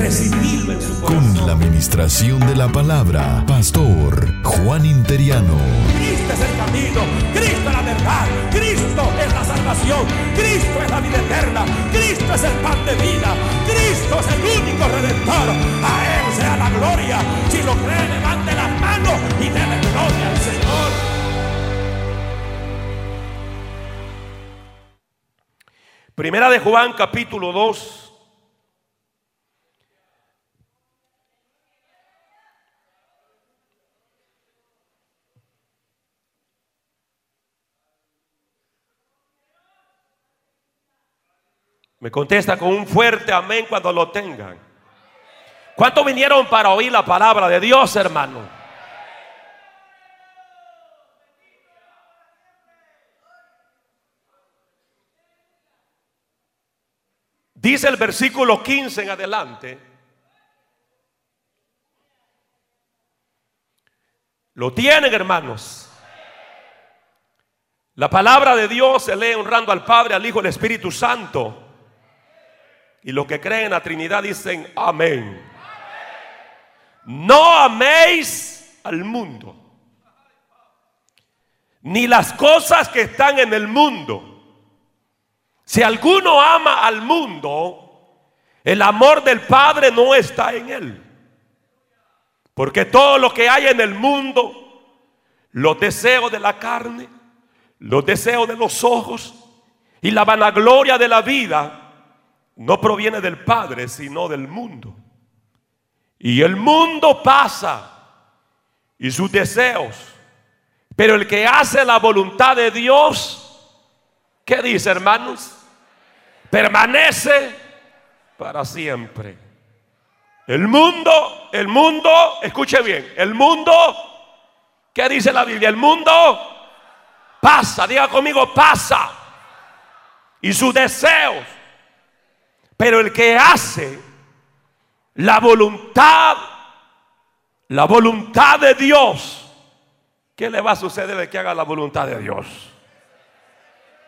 Recibirlo en su corazón. Con la administración de la palabra, Pastor Juan Interiano. Cristo es el camino, Cristo es la verdad, Cristo es la salvación, Cristo es la vida eterna, Cristo es el pan de vida, Cristo es el único redentor. A Él sea la gloria. Si lo cree, levante las manos y déle gloria al Señor. Primera de Juan capítulo 2. Me contesta con un fuerte amén cuando lo tengan. ¿Cuántos vinieron para oír la palabra de Dios, hermano? Dice el versículo 15 en adelante. Lo tienen, hermanos. La palabra de Dios se lee honrando al Padre, al Hijo y al Espíritu Santo. Y los que creen en la Trinidad dicen amén. No améis al mundo, ni las cosas que están en el mundo. Si alguno ama al mundo, el amor del Padre no está en él. Porque todo lo que hay en el mundo, los deseos de la carne, los deseos de los ojos y la vanagloria de la vida, no proviene del Padre, sino del mundo. Y el mundo pasa y sus deseos. Pero el que hace la voluntad de Dios, ¿qué dice hermanos? Permanece para siempre. El mundo, el mundo, escuche bien, el mundo, ¿qué dice la Biblia? El mundo pasa, diga conmigo, pasa. Y sus deseos pero el que hace la voluntad, la voluntad de Dios, ¿qué le va a suceder de que haga la voluntad de Dios?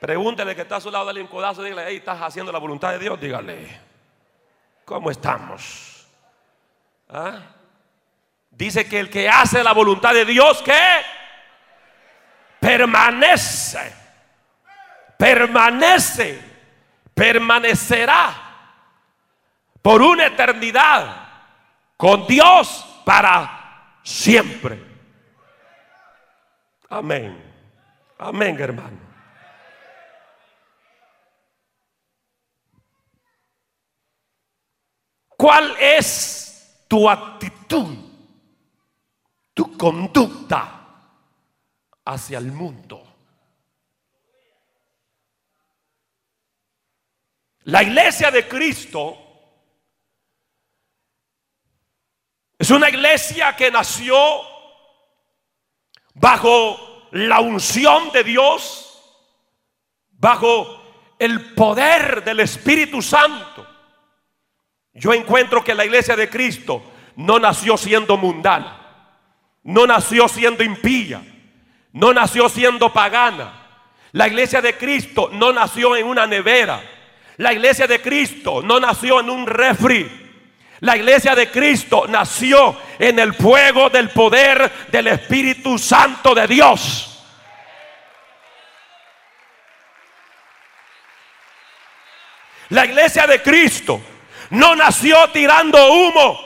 Pregúntele que está a su lado, dale un codazo, dígale, hey, estás haciendo la voluntad de Dios, dígale, ¿cómo estamos? ¿Ah? Dice que el que hace la voluntad de Dios, ¿qué? Permanece, permanece, permanecerá por una eternidad con Dios para siempre. Amén. Amén, hermano. ¿Cuál es tu actitud, tu conducta hacia el mundo? La iglesia de Cristo Es una iglesia que nació bajo la unción de Dios, bajo el poder del Espíritu Santo. Yo encuentro que la iglesia de Cristo no nació siendo mundana, no nació siendo impía, no nació siendo pagana. La iglesia de Cristo no nació en una nevera. La iglesia de Cristo no nació en un refri. La iglesia de Cristo nació en el fuego del poder del Espíritu Santo de Dios. La iglesia de Cristo no nació tirando humo.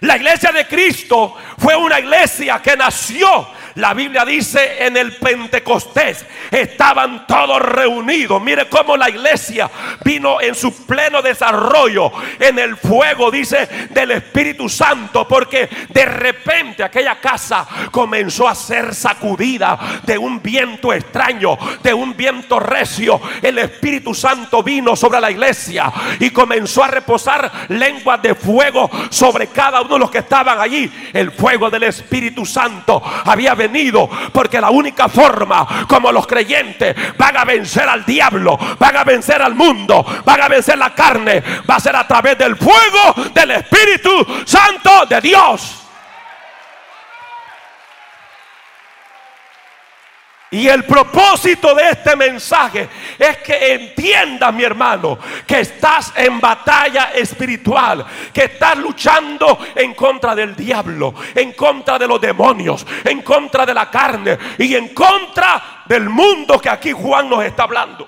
La iglesia de Cristo fue una iglesia que nació La Biblia dice en el Pentecostés estaban todos reunidos. Mire cómo la iglesia vino en su pleno desarrollo en el fuego, dice, del Espíritu Santo, porque de repente aquella casa comenzó a ser sacudida de un viento extraño, de un viento recio. El Espíritu Santo vino sobre la iglesia y comenzó a reposar lenguas de fuego sobre cada uno de los que estaban allí. El fuego del Espíritu Santo había porque la única forma como los creyentes van a vencer al diablo, van a vencer al mundo, van a vencer la carne, va a ser a través del fuego del Espíritu Santo de Dios. Y el propósito de este mensaje es que entiendas, mi hermano, que estás en batalla espiritual, que estás luchando en contra del diablo, en contra de los demonios, en contra de la carne y en contra del mundo que aquí Juan nos está hablando.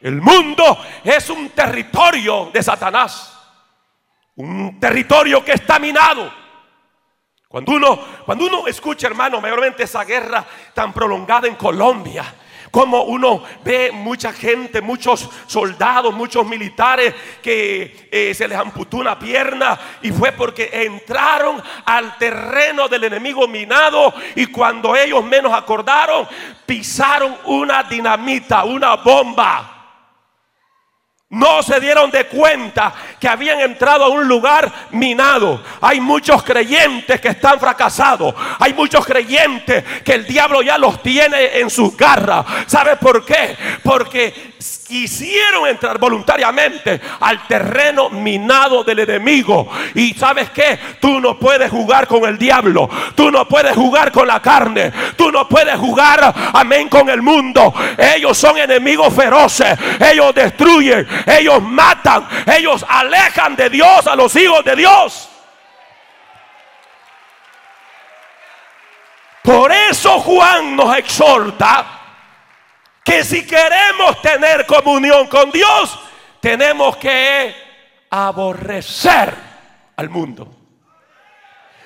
El mundo es un territorio de Satanás, un territorio que está minado cuando uno, cuando uno escucha, hermano, mayormente esa guerra tan prolongada en Colombia, como uno ve mucha gente, muchos soldados, muchos militares que eh, se les amputó una pierna y fue porque entraron al terreno del enemigo minado y cuando ellos menos acordaron, pisaron una dinamita, una bomba. No se dieron de cuenta que habían entrado a un lugar minado. Hay muchos creyentes que están fracasados. Hay muchos creyentes que el diablo ya los tiene en sus garras. ¿Sabe por qué? Porque quisieron entrar voluntariamente al terreno minado del enemigo. Y sabes qué? Tú no puedes jugar con el diablo. Tú no puedes jugar con la carne. Tú no puedes jugar, amén, con el mundo. Ellos son enemigos feroces. Ellos destruyen. Ellos matan. Ellos alejan de Dios a los hijos de Dios. Por eso Juan nos exhorta que si queremos tener comunión con Dios, tenemos que aborrecer al mundo.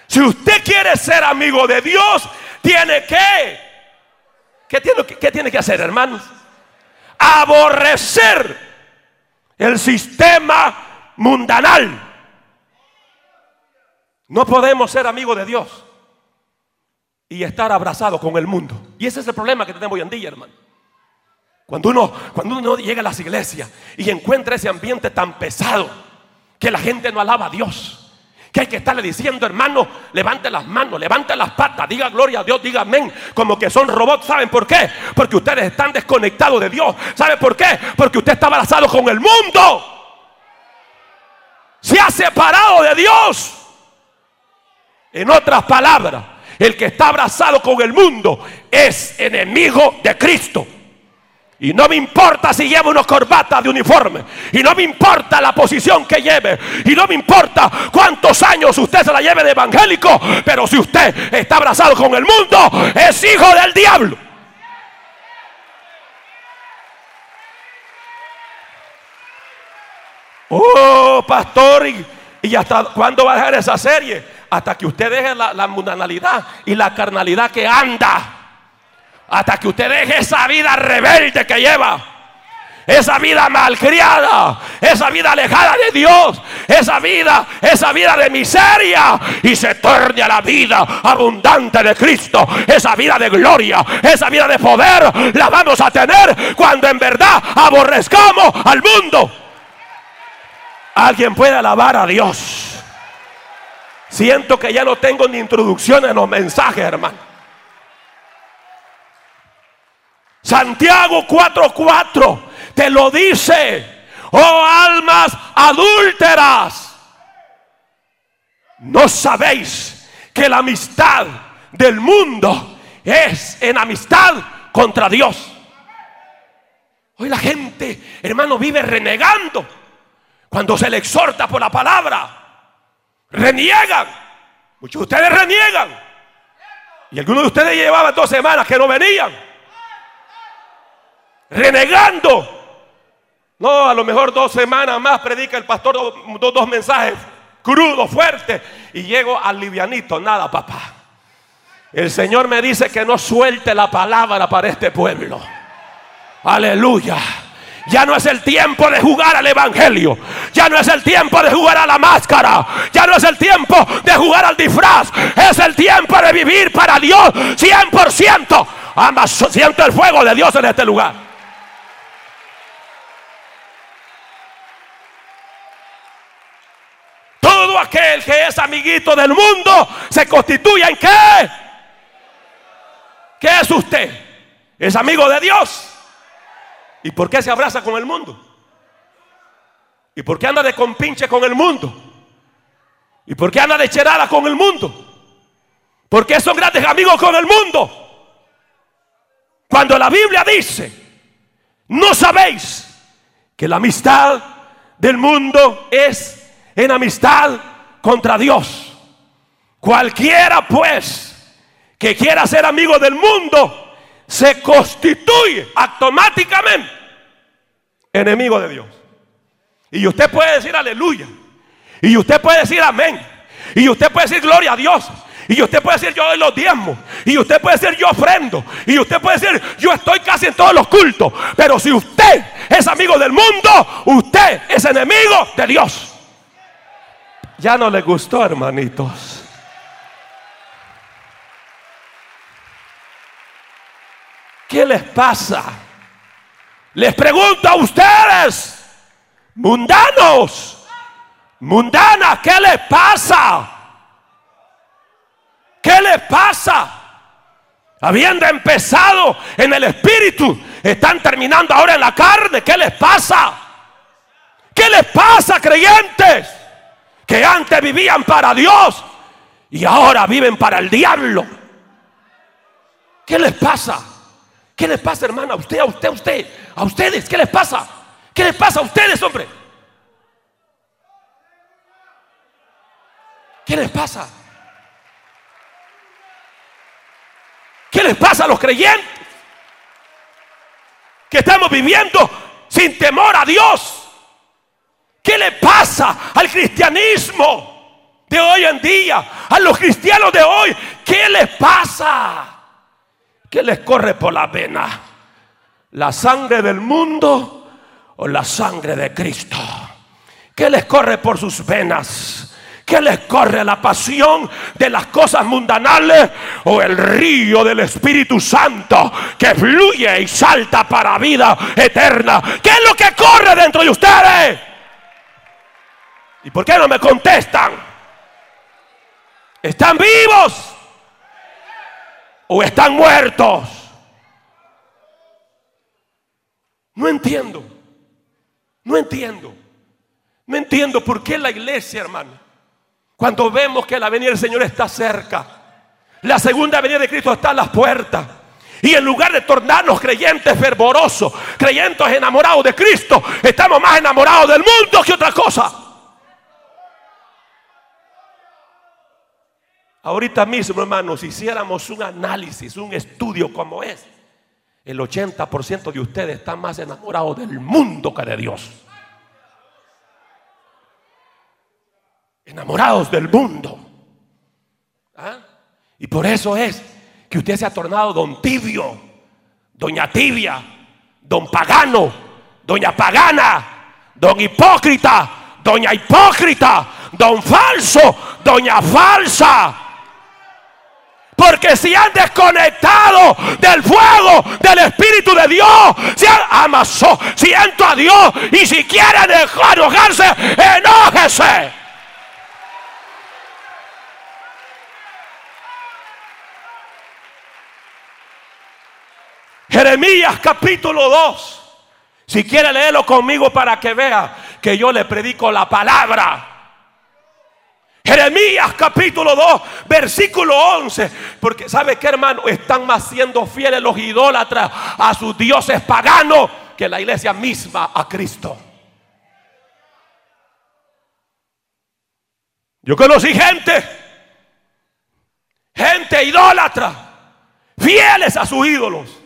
Si usted quiere ser amigo de Dios, tiene que, ¿qué tiene, que hacer, hermanos? Aborrecer el sistema mundanal. No podemos ser amigos de Dios y estar abrazados con el mundo. Y ese es el problema que tenemos hoy en día, hermano. Cuando uno, cuando uno llega a las iglesias y encuentra ese ambiente tan pesado que la gente no alaba a Dios. Que hay que estarle diciendo, hermano, levante las manos, levante las patas, diga gloria a Dios, diga amén, como que son robots. ¿Saben por qué? Porque ustedes están desconectados de Dios. ¿Saben por qué? Porque usted está abrazado con el mundo. Se ha separado de Dios. En otras palabras, el que está abrazado con el mundo es enemigo de Cristo. Y no me importa si lleva una corbata de uniforme. Y no me importa la posición que lleve. Y no me importa cuántos años usted se la lleve de evangélico. Pero si usted está abrazado con el mundo, es hijo del diablo. Oh, pastor, ¿y, hasta cuándo va a dejar esa serie? Hasta que usted deje la, la mundanalidad y la carnalidad que anda. Hasta que usted deje esa vida rebelde que lleva. Esa vida malcriada, esa vida alejada de Dios, esa vida, esa vida de miseria y se torne a la vida abundante de Cristo, esa vida de gloria, esa vida de poder, la vamos a tener cuando en verdad aborrezcamos al mundo. Alguien puede alabar a Dios. Siento que ya no tengo ni introducción en los mensajes, hermano. Santiago 4:4 te lo dice. Oh almas adúlteras. ¿No sabéis que la amistad del mundo es en amistad contra Dios? Hoy la gente, hermano, vive renegando cuando se le exhorta por la palabra. Reniegan. Muchos de ustedes reniegan. Y algunos de ustedes llevaban dos semanas que no venían renegando. No, a lo mejor dos semanas más predica el pastor dos, dos mensajes crudos, fuertes, y llego al livianito. Nada, papá. El Señor me dice que no suelte la palabra para este pueblo. Aleluya. Ya no es el tiempo de jugar al Evangelio. Ya no es el tiempo de jugar a la máscara. Ya no es el tiempo de jugar al disfraz. Es el tiempo de vivir para Dios 100%. Ambas, siento el fuego de Dios en este lugar. Todo aquel que es amiguito del mundo se constituye en qué? ¿Qué es usted? ¿Es amigo de Dios? ¿Y por qué se abraza con el mundo? ¿Y por qué anda de compinche con el mundo? ¿Y por qué anda de cherada con el mundo? ¿Por qué son grandes amigos con el mundo? Cuando la Biblia dice, no sabéis que la amistad del mundo es enemistad contra Dios. Cualquiera pues que quiera ser amigo del mundo se constituye automáticamente enemigo de Dios. Y usted puede decir aleluya. Y usted puede decir amén. Y usted puede decir gloria a Dios. Y usted puede decir yo doy los diezmos. Y usted puede decir yo ofrendo. Y usted puede decir yo estoy casi en todos los cultos. Pero si usted es amigo del mundo, usted es enemigo de Dios. Ya no le gustó, hermanitos. ¿Qué les pasa? Les pregunto a ustedes, mundanos, mundanas, ¿qué les pasa? ¿Qué les pasa? Habiendo empezado en el espíritu, están terminando ahora en la carne. ¿Qué les pasa? ¿Qué les pasa, creyentes? Que antes vivían para Dios y ahora viven para el diablo. ¿Qué les pasa? ¿Qué les pasa, hermana? A usted, a usted, a usted. A ustedes, ¿qué les pasa? ¿Qué les pasa a ustedes, hombre? ¿Qué les pasa? ¿Qué les pasa a los creyentes? Que estamos viviendo sin temor a Dios. ¿Qué le pasa al cristianismo de hoy en día? A los cristianos de hoy. ¿Qué les pasa? ¿Qué les corre por la vena? ¿La sangre del mundo o la sangre de Cristo? ¿Qué les corre por sus venas? ¿Qué les corre la pasión de las cosas mundanales o el río del Espíritu Santo que fluye y salta para vida eterna? ¿Qué es lo que corre dentro de ustedes? ¿Y por qué no me contestan? ¿Están vivos? o están muertos. No entiendo. No entiendo. No entiendo por qué la iglesia, hermano, cuando vemos que la venida del Señor está cerca, la segunda venida de Cristo está a las puertas. Y en lugar de tornarnos creyentes fervorosos, creyentes enamorados de Cristo, estamos más enamorados del mundo que otra cosa. Ahorita mismo, hermanos, si hiciéramos un análisis, un estudio como es, el 80% de ustedes están más enamorados del mundo que de Dios. Enamorados del mundo. ¿Ah? Y por eso es que usted se ha tornado don tibio, doña tibia, don pagano, doña pagana, don hipócrita, doña hipócrita, don falso, doña falsa. Porque si han desconectado del fuego del Espíritu de Dios, si han amasó, siento a Dios y si quieren dejar enojarse, enójese. Jeremías capítulo 2. Si quiere leerlo conmigo para que vea que yo le predico la palabra. Jeremías capítulo 2, versículo 11. Porque sabe que hermano, están más siendo fieles los idólatras a sus dioses paganos que la iglesia misma a Cristo. Yo conocí gente, gente idólatra, fieles a sus ídolos.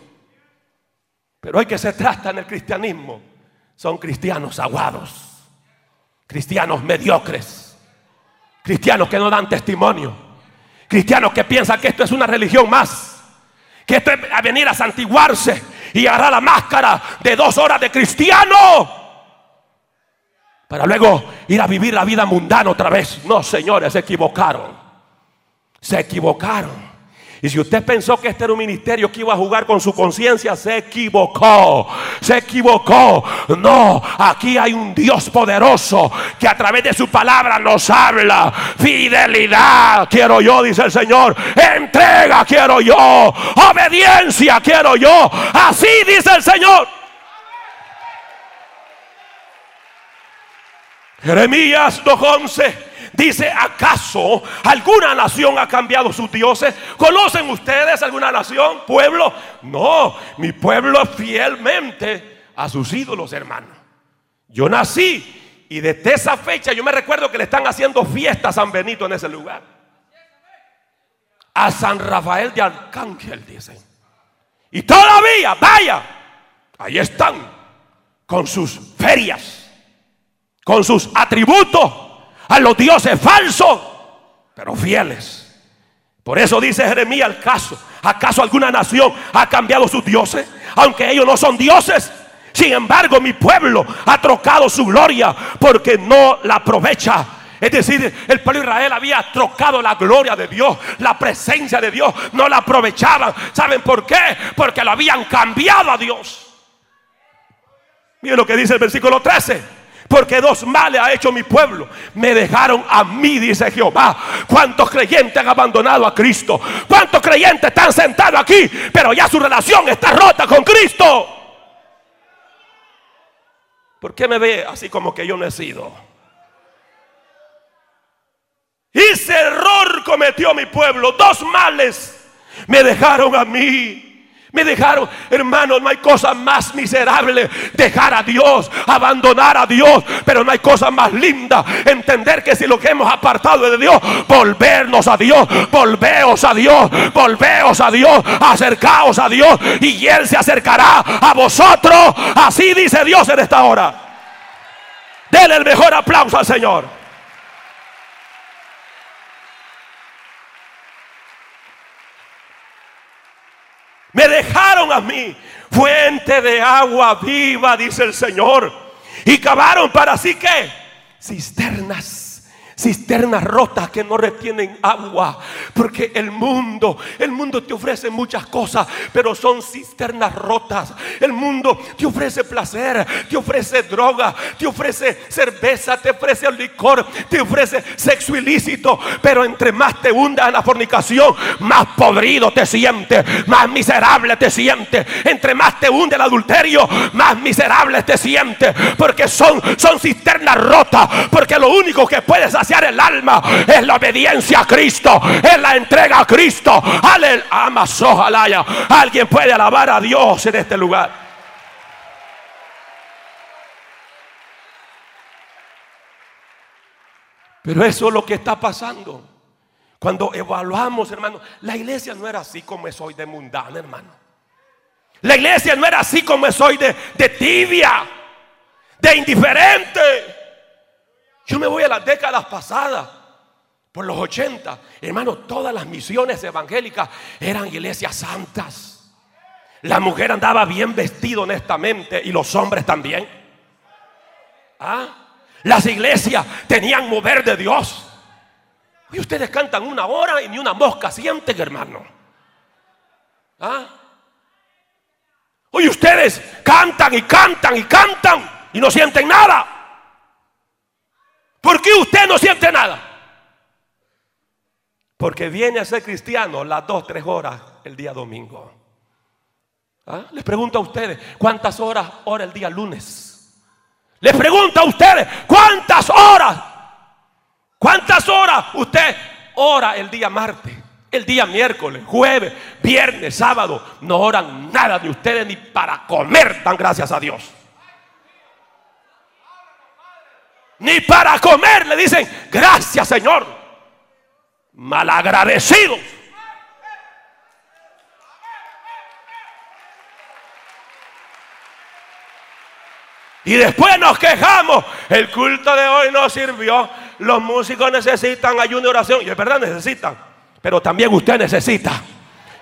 Pero hay que se trata en el cristianismo. Son cristianos aguados, cristianos mediocres Cristianos que no dan testimonio. Cristianos que piensan que esto es una religión más. Que esto es a venir a santiguarse y agarrar la máscara de dos horas de cristiano. Para luego ir a vivir la vida mundana otra vez. No, señores, se equivocaron. Se equivocaron. Y si usted pensó que este era un ministerio que iba a jugar con su conciencia, se equivocó. Se equivocó. No, aquí hay un Dios poderoso que a través de su palabra nos habla. Fidelidad quiero yo, dice el Señor. Entrega quiero yo. Obediencia quiero yo. Así dice el Señor. Jeremías 2.11 dice, ¿acaso alguna nación ha cambiado sus dioses? ¿Conocen ustedes alguna nación, pueblo? No, mi pueblo fielmente a sus ídolos, hermano. Yo nací y desde esa fecha yo me recuerdo que le están haciendo fiesta a San Benito en ese lugar. A San Rafael de Arcángel, dicen. Y todavía, vaya, ahí están con sus ferias con sus atributos a los dioses falsos, pero fieles. Por eso dice Jeremías. ¿Acaso alguna nación ha cambiado sus dioses? Aunque ellos no son dioses. Sin embargo, mi pueblo ha trocado su gloria porque no la aprovecha. Es decir, el pueblo de Israel había trocado la gloria de Dios, la presencia de Dios, no la aprovechaban. ¿Saben por qué? Porque lo habían cambiado a Dios. Miren lo que dice el versículo 13. Porque dos males ha hecho mi pueblo. Me dejaron a mí, dice Jehová. ¿Cuántos creyentes han abandonado a Cristo? ¿Cuántos creyentes están sentados aquí? Pero ya su relación está rota con Cristo. ¿Por qué me ve así como que yo no he sido? Ese error cometió mi pueblo. Dos males me dejaron a mí. Me dejaron, hermanos, no hay cosa más miserable dejar a Dios, abandonar a Dios, pero no hay cosa más linda entender que si lo que hemos apartado de Dios, volvernos a Dios, volveos a Dios, volveos a Dios, acercaos a Dios y Él se acercará a vosotros. Así dice Dios en esta hora. Denle el mejor aplauso al Señor. Dejaron a mí fuente de agua viva, dice el Señor. Y cavaron para sí que cisternas cisternas rotas que no retienen agua. Porque el mundo, el mundo te ofrece muchas cosas, pero son cisternas rotas. El mundo te ofrece placer, te ofrece droga, te ofrece cerveza, te ofrece licor, te ofrece sexo ilícito. Pero entre más te hundas en la fornicación, más podrido te sientes, más miserable te sientes. Entre más te hunde el adulterio, más miserable te sientes. Porque son, son cisternas rotas. Porque lo único que puedes hacer el alma es la obediencia a Cristo, es la entrega a Cristo. Aleluya. Alguien puede alabar a Dios en este lugar. Pero eso es lo que está pasando. Cuando evaluamos, hermano, la iglesia no era así como es hoy de mundana, hermano. La iglesia no era así como es hoy de, de tibia, de indiferente. Yo me voy a las décadas pasadas, por los 80. Hermano, todas las misiones evangélicas eran iglesias santas. La mujer andaba bien vestida honestamente y los hombres también. ¿Ah? Las iglesias tenían mover de Dios. Y ustedes cantan una hora y ni una mosca sienten, hermano. ¿Ah? Hoy ustedes cantan y cantan y cantan y no sienten nada. ¿Por qué usted no siente nada? Porque viene a ser cristiano las dos, tres horas el día domingo. ¿Ah? Les pregunto a ustedes, ¿cuántas horas ora el día lunes? Les pregunto a ustedes, ¿cuántas horas? ¿Cuántas horas usted ora el día martes? El día miércoles, jueves, viernes, sábado. No oran nada de ustedes ni para comer, dan gracias a Dios. Ni para comer le dicen, gracias Señor. Malagradecidos. Y después nos quejamos. El culto de hoy no sirvió. Los músicos necesitan ayuno y oración. Y es verdad, necesitan. Pero también usted necesita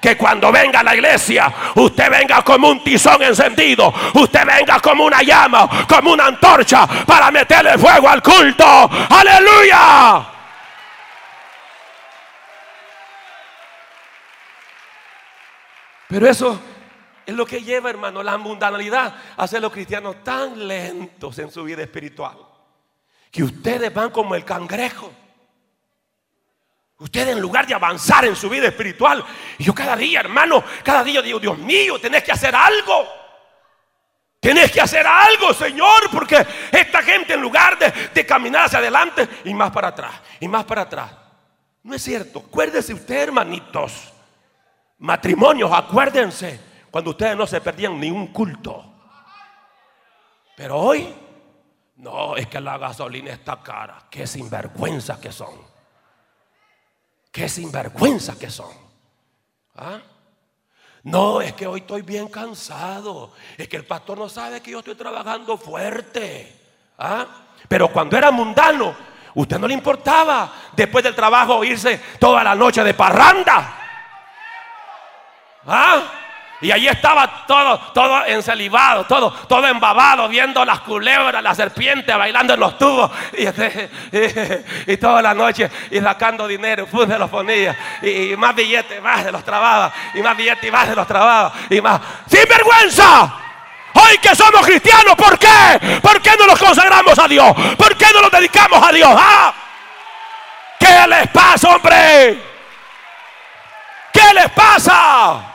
que cuando venga a la iglesia, usted venga como un tizón encendido, usted venga como una llama, como una antorcha para meterle fuego al culto. Aleluya. Pero eso es lo que lleva, hermano, la mundanalidad a hacer los cristianos tan lentos en su vida espiritual. Que ustedes van como el cangrejo. Ustedes en lugar de avanzar en su vida espiritual, yo cada día, hermano, cada día digo, Dios mío, tenés que hacer algo. Tenés que hacer algo, Señor, porque esta gente en lugar de, de, caminar hacia adelante y más para atrás, y más para atrás. No es cierto. Acuérdese usted, hermanitos. Matrimonios, acuérdense cuando ustedes no se perdían ni un culto. Pero hoy, no, es que la gasolina está cara. Qué sinvergüenza que son. Qué sinvergüenza que son. ¿Ah? No, es que hoy estoy bien cansado. Es que el pastor no sabe que yo estoy trabajando fuerte. ¿Ah? Pero cuando era mundano, usted no le importaba después del trabajo irse toda la noche de parranda. ¿Ah? Y allí estaba todo, todo ensalivado, todo, todo embabado, viendo las culebras, las serpientes bailando en los tubos. Y, toda la noche y sacando dinero, fue de los ponía. Y, más billetes, más de los trababa. Y más billetes y más de los trababa. Y más. ¡Sin vergüenza! Hoy que somos cristianos, ¿por qué? ¿Por qué no nos consagramos a Dios? ¿Por qué no nos dedicamos a Dios? ¿Ah? ¿Qué les pasa, hombre? ¿Qué les pasa?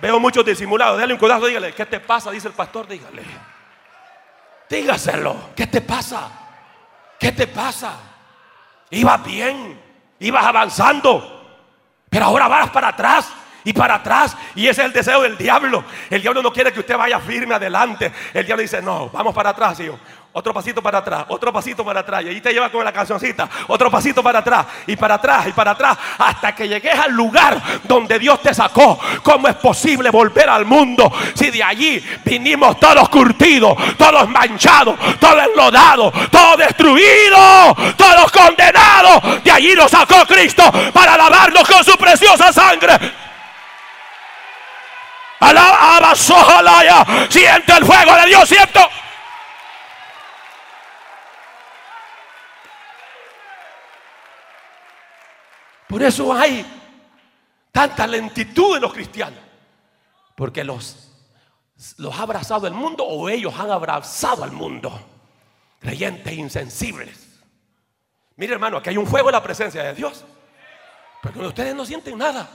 Veo muchos disimulados. Dale un codazo, dígale, ¿qué te pasa? Dice el pastor, dígale. Dígaselo, ¿qué te pasa? ¿Qué te pasa? Ibas bien, ibas avanzando, pero ahora vas para atrás y para atrás. Y ese es el deseo del diablo. El diablo no quiere que usted vaya firme adelante. El diablo dice, no, vamos para atrás, hijo. Otro pasito para atrás, otro pasito para atrás. Y ahí te lleva con la cancioncita. Otro pasito para atrás, y para atrás, y para atrás. Hasta que llegues al lugar donde Dios te sacó. ¿Cómo es posible volver al mundo si de allí vinimos todos curtidos, todos manchados, todos enlodados, todos destruidos, todos condenados? De allí nos sacó Cristo para lavarnos con su preciosa sangre. Alaba, siente el fuego de Dios, siento. Por eso hay tanta lentitud en los cristianos. Porque los, los ha abrazado el mundo o ellos han abrazado al mundo. Creyentes insensibles. Mire hermano, aquí hay un fuego en la presencia de Dios. Pero ustedes no sienten nada.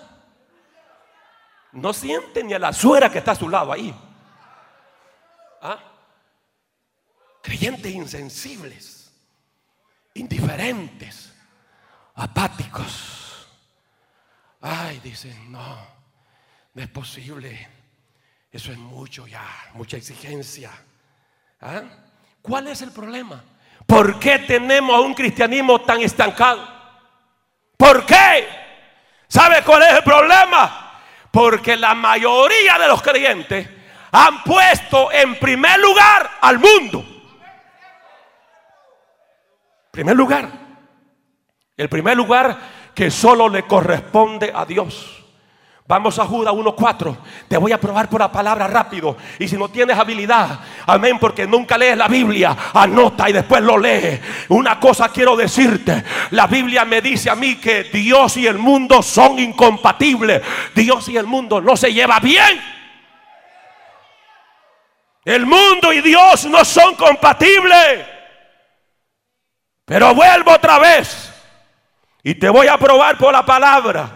No sienten ni a la suegra que está a su lado ahí. ¿Ah? Creyentes insensibles, indiferentes, apáticos. Ay, dicen, no, no es posible. Eso es mucho ya, mucha exigencia. ¿Ah? ¿Cuál es el problema? ¿Por qué tenemos un cristianismo tan estancado? ¿Por qué? ¿Sabe cuál es el problema? Porque la mayoría de los creyentes han puesto en primer lugar al mundo. Primer lugar. El primer lugar que solo le corresponde a Dios. Vamos a Judas 1.4. Te voy a probar por la palabra rápido. Y si no tienes habilidad, amén, porque nunca lees la Biblia, anota y después lo lees. Una cosa quiero decirte. La Biblia me dice a mí que Dios y el mundo son incompatibles. Dios y el mundo no se lleva bien. El mundo y Dios no son compatibles. Pero vuelvo otra vez. Y te voy a probar por la palabra.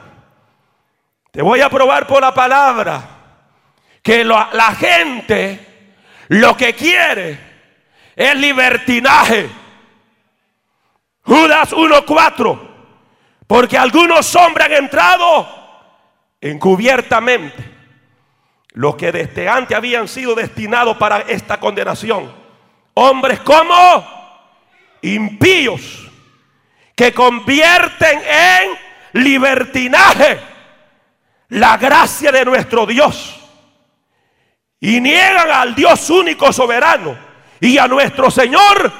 Te voy a probar por la palabra. Que la gente lo que quiere es libertinaje. Judas 1.4. Porque algunos hombres han entrado encubiertamente. Los que desde antes habían sido destinados para esta condenación. Hombres como impíos que convierten en libertinaje la gracia de nuestro Dios y niegan al Dios único soberano y a nuestro Señor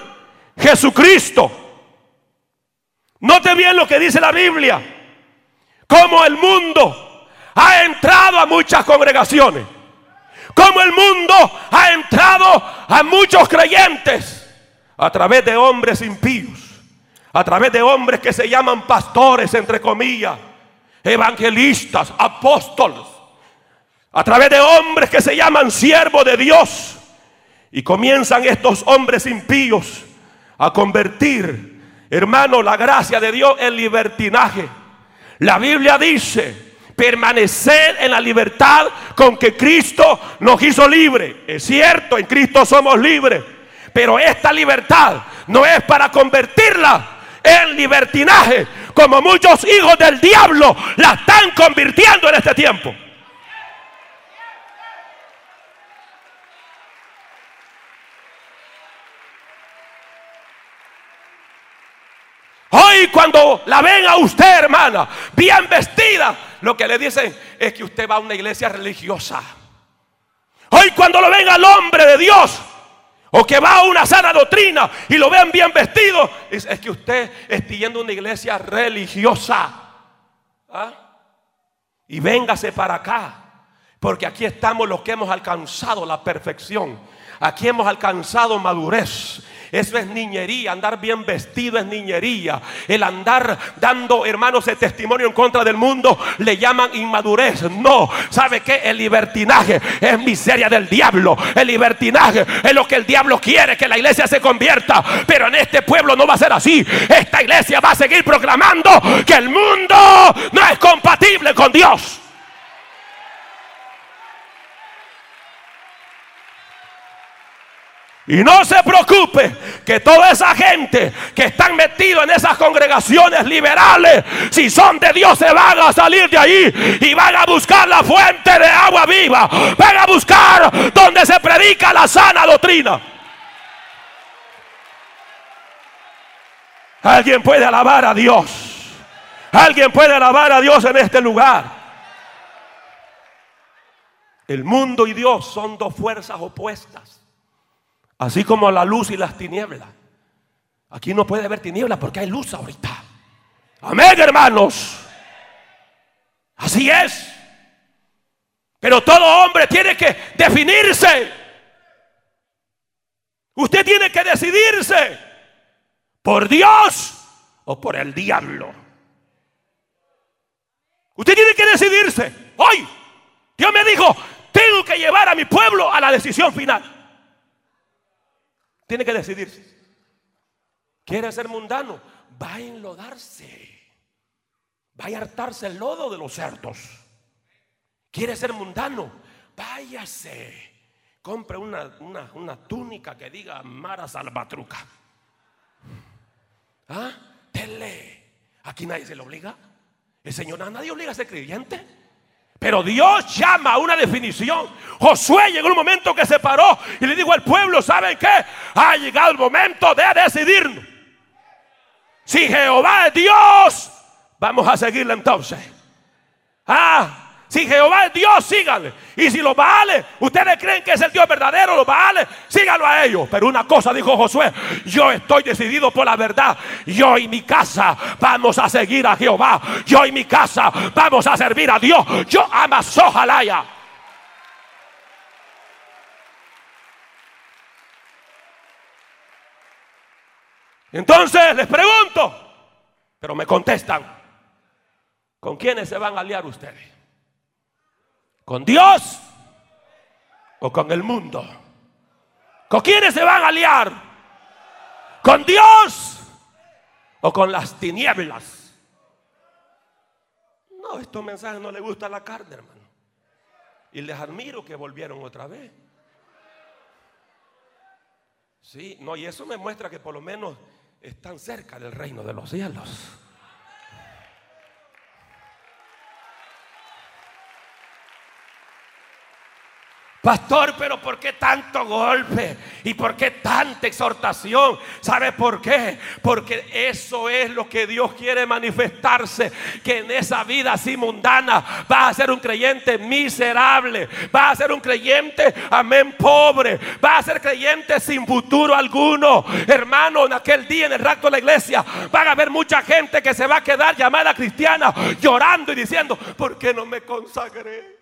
Jesucristo. Note bien lo que dice la Biblia. Cómo el mundo ha entrado a muchas congregaciones. Cómo el mundo ha entrado a muchos creyentes a través de hombres impíos. A través de hombres que se llaman pastores, entre comillas, evangelistas, apóstoles. A través de hombres que se llaman siervos de Dios. Y comienzan estos hombres impíos a convertir, hermano, la gracia de Dios en libertinaje. La Biblia dice, permanecer en la libertad con que Cristo nos hizo libre. Es cierto, en Cristo somos libres, pero esta libertad no es para convertirla en libertinaje, como muchos hijos del diablo la están convirtiendo en este tiempo. Hoy cuando la ven a usted, hermana, bien vestida, lo que le dicen es que usted va a una iglesia religiosa. Hoy cuando lo ven al hombre de Dios, o que va a una sana doctrina y lo ven bien vestido, es, que usted está yendo a una iglesia religiosa. ¿Ah? Y véngase para acá, porque aquí estamos los que hemos alcanzado la perfección. Aquí hemos alcanzado madurez. Eso es niñería. Andar bien vestido es niñería. El andar dando, hermanos, el testimonio en contra del mundo le llaman inmadurez. No, ¿sabe qué? El libertinaje es miseria del diablo. El libertinaje es lo que el diablo quiere, que la iglesia se convierta. Pero en este pueblo no va a ser así. Esta iglesia va a seguir proclamando que el mundo no es compatible con Dios. Y no se preocupe que toda esa gente que están metidos en esas congregaciones liberales, si son de Dios, se van a salir de ahí y van a buscar la fuente de agua viva. Van a buscar donde se predica la sana doctrina. Alguien puede alabar a Dios. Alguien puede alabar a Dios en este lugar. El mundo y Dios son dos fuerzas opuestas. Así como la luz y las tinieblas. Aquí no puede haber tinieblas porque hay luz ahorita. Amén, hermanos. Así es. Pero todo hombre tiene que definirse. Usted tiene que decidirse por Dios o por el diablo. Usted tiene que decidirse. Hoy Dios me dijo, tengo que llevar a mi pueblo a la decisión final. Tiene que decidirse. ¿Quiere ser mundano? Va a enlodarse. Va a hartarse el lodo de los cerdos. ¿Quiere ser mundano? Váyase. Compre una, una, túnica que diga Mara Salvatruca. ¿Ah? Aquí nadie se le obliga. El Señor nadie obliga a ser creyente. Pero Dios llama a una definición. Josué llegó un momento que se paró y le dijo al pueblo, ¿saben qué? Ha llegado el momento de decidirnos. Si Jehová es Dios, vamos a seguirle entonces. Ah, si Jehová es Dios, síganle. Y si los Baales, ustedes creen que es el Dios verdadero, los Baales, síganlo a ellos. Pero una cosa dijo Josué: Yo estoy decidido por la verdad. Yo y mi casa vamos a seguir a Jehová. Yo y mi casa vamos a servir a Dios. Yo amo Sojalaya. Entonces les pregunto, pero me contestan: ¿con quiénes se van a aliar ustedes? ¿Con Dios o con el mundo? ¿Con quiénes se van a aliar? ¿Con Dios o con las tinieblas? No, estos mensajes no le gustan a la carne, hermano. Y les admiro que volvieron otra vez. Sí, no, y eso me muestra que por lo menos están cerca del reino de los cielos. Pastor, pero ¿por qué tanto golpe? ¿Y por qué tanta exhortación? ¿Sabe por qué? Porque eso es lo que Dios quiere manifestarse. Que en esa vida así mundana va a ser un creyente miserable. Va a ser un creyente, amén, pobre. Va a ser creyente sin futuro alguno. Hermano, en aquel día en el rapto de la iglesia van a haber mucha gente que se va a quedar llamada cristiana llorando y diciendo, ¿por qué no me consagré?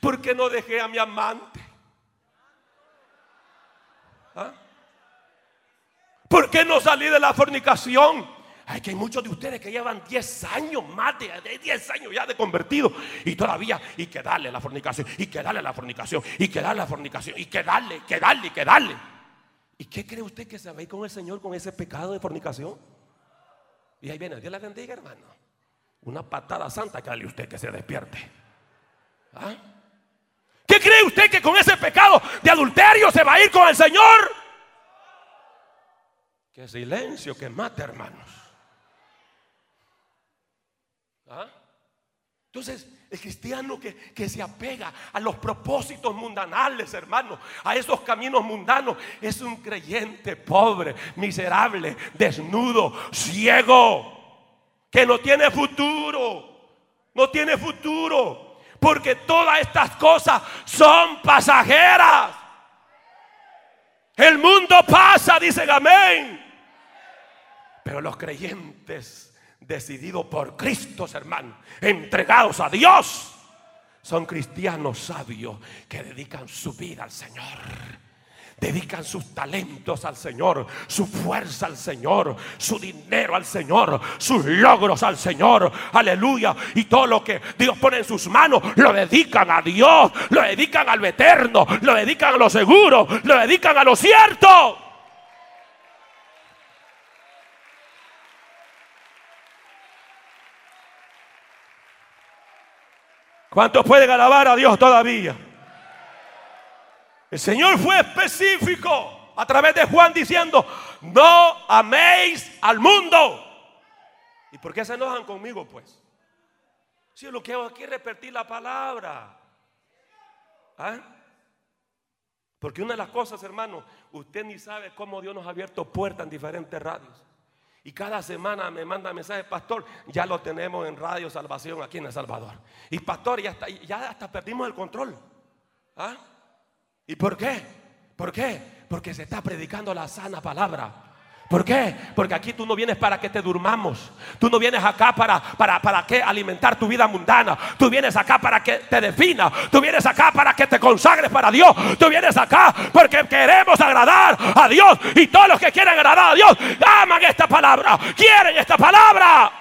¿Por qué no dejé a mi amante? ¿Ah? ¿Por qué no salí de la fornicación? Hay que hay muchos de ustedes que llevan 10 años, más de, 10 años ya de convertido y todavía, y que darle la fornicación, y que darle la fornicación, y que darle la fornicación, y que darle, que darle, que darle. ¿Y qué cree usted que se va a ir con el Señor con ese pecado de fornicación? Y ahí viene, Dios la bendiga, hermano. Una patada santa que dale usted que se despierte. ¿Ah? ¿Qué cree usted que con ese pecado de adulterio se va a ir con el Señor? Qué silencio que mata, hermanos. ¿Ah? Entonces, el cristiano que, que, se apega a los propósitos mundanales, hermanos, a esos caminos mundanos, es un creyente pobre, miserable, desnudo, ciego, que no tiene futuro, no tiene futuro. Porque todas estas cosas son pasajeras. El mundo pasa, dicen amén. Pero los creyentes decididos por Cristo, hermanos, entregados a Dios, son cristianos sabios que dedican su vida al Señor dedican sus talentos al Señor, su fuerza al Señor, su dinero al Señor, sus logros al Señor, aleluya. Y todo lo que Dios pone en sus manos lo dedican a Dios, lo dedican al eterno, lo dedican a lo seguro, lo dedican a lo cierto. ¿Cuántos pueden alabar a Dios todavía? El Señor fue específico a través de Juan diciendo, no améis al mundo. ¿Y por qué se enojan conmigo pues? Si lo que hago aquí es repetir la palabra. ¿Ah? Porque una de las cosas, hermano, usted ni sabe cómo Dios nos ha abierto puertas en diferentes radios. Y cada semana me manda mensajes, pastor, ya lo tenemos en Radio Salvación aquí en El Salvador. Y pastor, ya, ya hasta perdimos el control. ¿Ah? ¿Y por qué? ¿Por qué? Porque se está predicando la sana palabra. ¿Por qué? Porque aquí tú no vienes para que te durmamos. Tú no vienes acá para, para, para que alimentar tu vida mundana. Tú vienes acá para que te defina. Tú vienes acá para que te consagres para Dios. Tú vienes acá porque queremos agradar a Dios. Y todos los que quieren agradar a Dios aman esta palabra. Quieren esta palabra.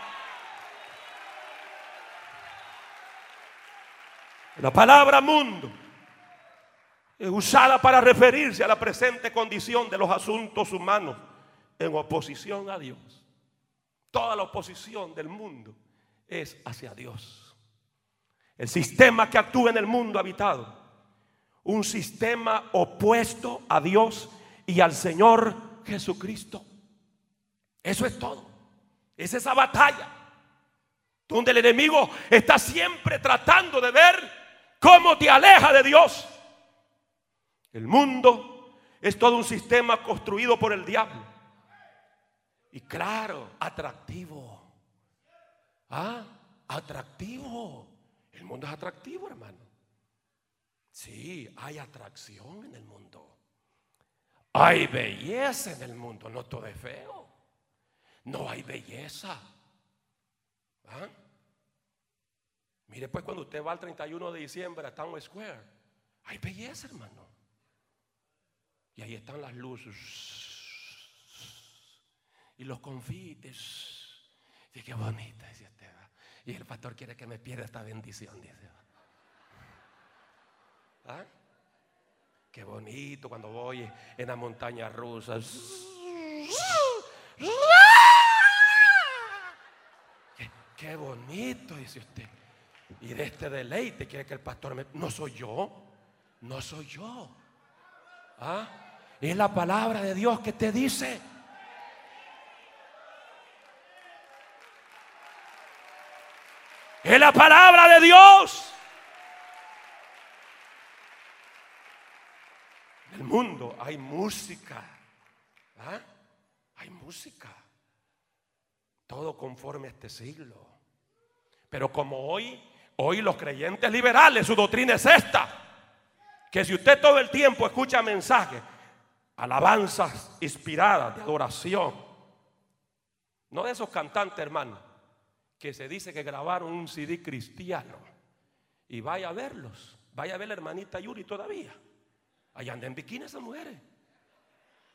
La palabra mundo usada para referirse a la presente condición de los asuntos humanos en oposición a Dios. Toda la oposición del mundo es hacia Dios. El sistema que actúa en el mundo habitado, un sistema opuesto a Dios y al Señor Jesucristo. Eso es todo. Es esa batalla donde el enemigo está siempre tratando de ver cómo te aleja de Dios. El mundo es todo un sistema construido por el diablo. Y claro, atractivo. Ah, atractivo. El mundo es atractivo, hermano. Sí, hay atracción en el mundo. Hay belleza en el mundo, no todo es feo. No hay belleza. ¿Ah? Mire, pues cuando usted va al 31 de diciembre a Town Square, hay belleza, hermano. Y ahí están las luces. Y los confites. Y qué bonita, dice usted. Y el pastor quiere que me pierda esta bendición, dice. ¿Ah? Qué bonito cuando voy en la montaña rusa. Qué, qué, bonito, dice usted. Y de este deleite quiere que el pastor me... No soy yo. No soy yo. ¿Ah? Es la palabra de Dios que te dice. Es la palabra de Dios. mundo hay música. ¿ah? Hay música. Todo conforme a este siglo. Pero como hoy, hoy los creyentes liberales, su doctrina es esta. Que si usted todo el tiempo escucha mensajes, alabanzas inspiradas de adoración, no de esos cantantes, hermano, que se dice que grabaron un CD cristiano y vaya a verlos, vaya a ver la hermanita Yuri todavía. Allá anda en bikini esas mujeres.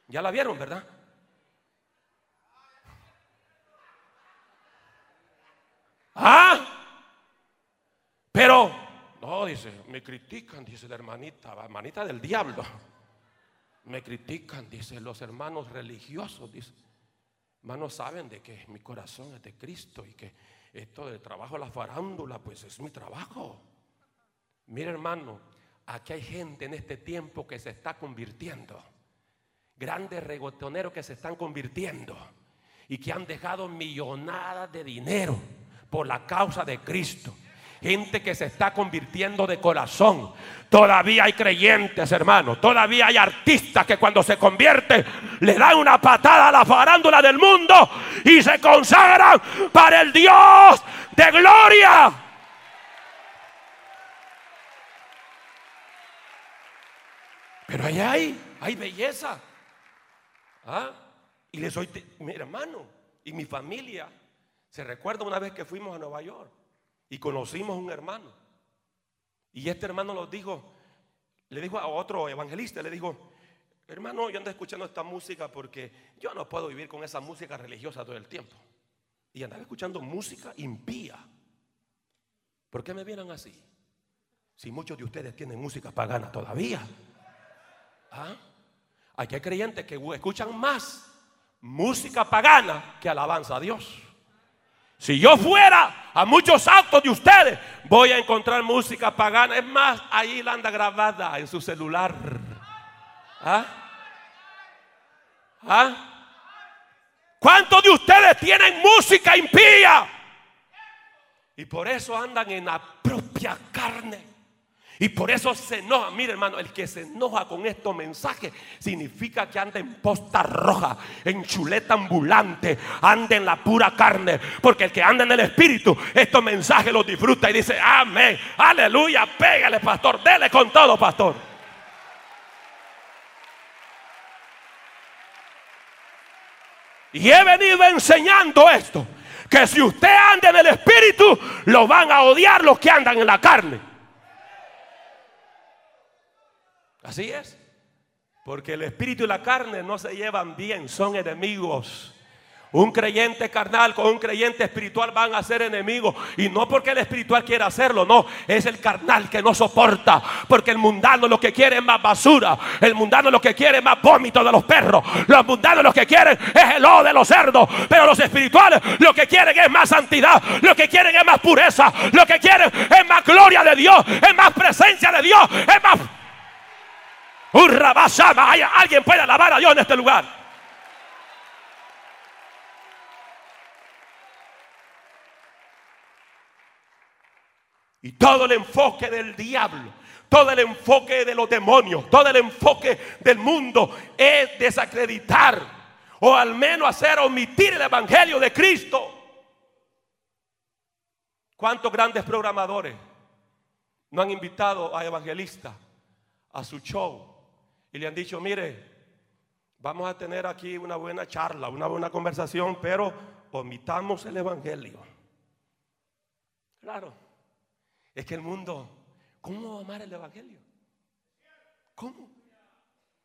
Ya la vieron, ¿verdad? Ah, pero, no, dice, me critican, dice la hermanita, la hermanita del diablo. Me critican, dice los hermanos religiosos, dice. Hermanos saben de que mi corazón es de Cristo y que esto del trabajo de la farándula, pues es mi trabajo. Mire, hermano, aquí hay gente en este tiempo que se está convirtiendo. Grandes regotoneros que se están convirtiendo y que han dejado millonadas de dinero por la causa de Cristo. Gente que se está convirtiendo de corazón. Todavía hay creyentes, hermano. Todavía hay artistas que cuando se convierten le dan una patada a la farándula del mundo y se consagran para el Dios de gloria. Pero ahí hay, hay belleza. ¿Ah? Y les soy, mi hermano y mi familia. Se recuerda una vez que fuimos a Nueva York y conocimos un hermano. Y este hermano nos dijo, le dijo a otro evangelista, le dijo, hermano, yo ando escuchando esta música porque yo no puedo vivir con esa música religiosa todo el tiempo. Y andaba escuchando música impía. ¿Por qué me vieron así? Si muchos de ustedes tienen música pagana todavía. ¿Ah? Hay creyentes que escuchan más música pagana que alabanza a Dios. Si yo fuera a muchos actos de ustedes, voy a encontrar música pagana. Es más, ahí la anda grabada en su celular. ¿Ah? ¿Ah? ¿Cuántos de ustedes tienen música impía? Y por eso andan en la propia carne. Y por eso se enoja. Mire, hermano, el que se enoja con estos mensajes significa que anda en posta roja, en chuleta ambulante, anda en la pura carne. Porque el que anda en el espíritu, estos mensajes los disfruta y dice: Amén, aleluya, pégale, pastor, dele con todo, pastor. Y he venido enseñando esto: que si usted anda en el espíritu, lo van a odiar los que andan en la carne. Así es. Porque el espíritu y la carne no se llevan bien, son enemigos. Un creyente carnal con un creyente espiritual van a ser enemigos. Y no porque el espiritual quiera hacerlo, no. Es el carnal que no soporta. Porque el mundano lo que quiere es más basura. El mundano lo que quiere es más vómito de los perros. Los mundanos lo que quieren es el odio de los cerdos. Pero los espirituales lo que quieren es más santidad. Lo que quieren es más pureza. Lo que quieren es más gloria de Dios. Es más presencia de Dios. Es más un rabasama. Alguien puede alabar a Dios en este lugar. Y todo el enfoque del diablo, todo el enfoque de los demonios, todo el enfoque del mundo es desacreditar o al menos hacer omitir el evangelio de Cristo. ¿Cuántos grandes programadores no han invitado a evangelistas a su show y le han dicho, mire, vamos a tener aquí una buena charla, una buena conversación, pero omitamos el Evangelio. Claro, es que el mundo, ¿cómo va a amar el Evangelio? ¿Cómo?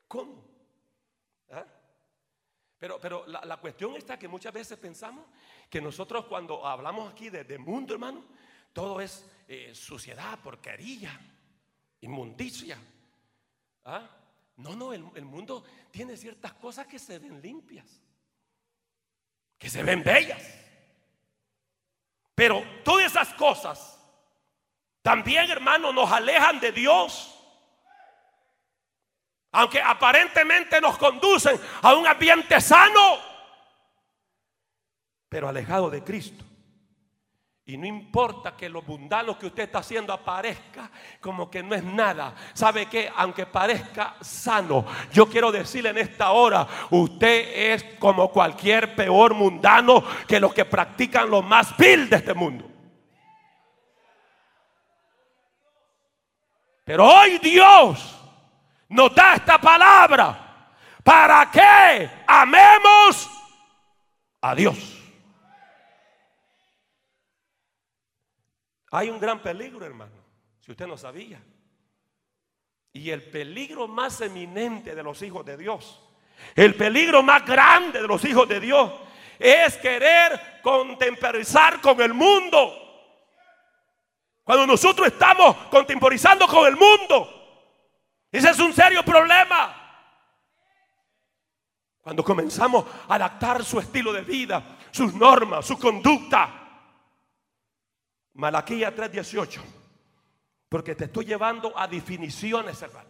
¿Cómo? ¿Ah? Pero, pero la, cuestión está que muchas veces pensamos que nosotros cuando hablamos aquí de, mundo, hermano, todo es eh, suciedad, porquería, inmundicia. ¿Ah? No, no, el, mundo tiene ciertas cosas que se ven limpias, que se ven bellas. Pero todas esas cosas también, hermano, nos alejan de Dios. Aunque aparentemente nos conducen a un ambiente sano, pero alejado de Cristo. Y no importa que lo mundano que usted está haciendo aparezca como que no es nada. ¿Sabe qué? Aunque parezca sano, yo quiero decirle en esta hora, usted es como cualquier peor mundano que los que practican lo más vil de este mundo. Pero hoy Dios nos da esta palabra para que amemos a Dios. Hay un gran peligro, hermano, si usted no sabía. Y el peligro más eminente de los hijos de Dios, el peligro más grande de los hijos de Dios, es querer contemporizar con el mundo. Cuando nosotros estamos contemporizando con el mundo, ese es un serio problema. Cuando comenzamos a adaptar su estilo de vida, sus normas, su conducta, Malaquía 3:18. Porque te estoy llevando a definiciones, hermano.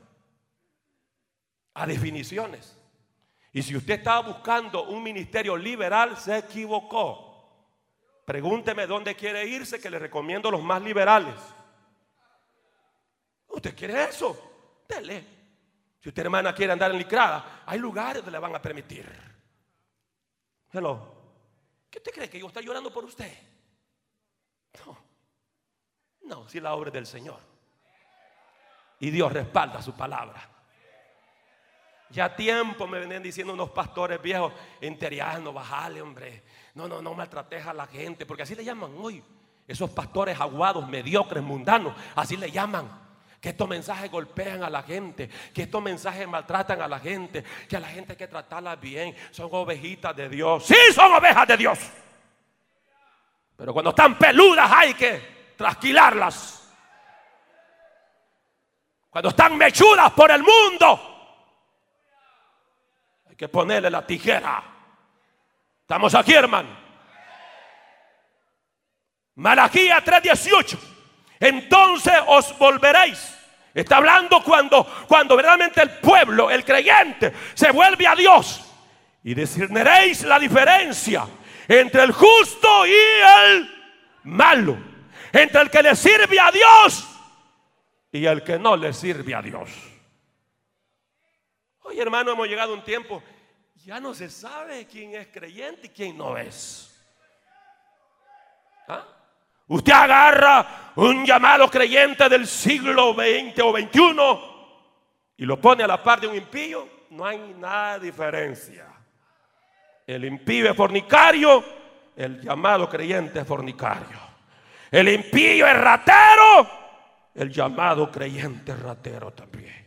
A definiciones. Y si usted estaba buscando un ministerio liberal, se equivocó. Pregúnteme dónde quiere irse, que le recomiendo los más liberales. ¿Usted quiere eso? Dele. Si usted, hermana, quiere andar en licrada, hay lugares donde le van a permitir. Hello. ¿Qué usted cree que yo estoy llorando por usted? No. No, si la obra es del Señor. Y Dios respalda su palabra. Ya tiempo me venían diciendo unos pastores viejos, enteriano, bajale, hombre. No, no, no maltrates a la gente, porque así le llaman hoy. Esos pastores aguados, mediocres, mundanos, así le llaman. Que estos mensajes golpean a la gente, que estos mensajes maltratan a la gente, que a la gente hay que tratarla bien. Son ovejitas de Dios. Sí, son ovejas de Dios. Pero cuando están peludas hay que trasquilarlas. Cuando están mechudas por el mundo, hay que ponerle la tijera. Estamos aquí, hermano. Malaquía 3:18. Entonces os volveréis. Está hablando cuando, cuando verdaderamente el pueblo, el creyente, se vuelve a Dios. Y discerniréis la diferencia entre el justo y el malo entre el que le sirve a Dios y el que no le sirve a Dios. Oye, hermano, hemos llegado a un tiempo, ya no se sabe quién es creyente y quién no es. ¿Ah? Usted agarra un llamado creyente del siglo XX o XXI y lo pone a la par de un impío, no hay nada de diferencia. El impío es fornicario, el llamado creyente es fornicario. El impío es ratero, el llamado creyente es ratero también.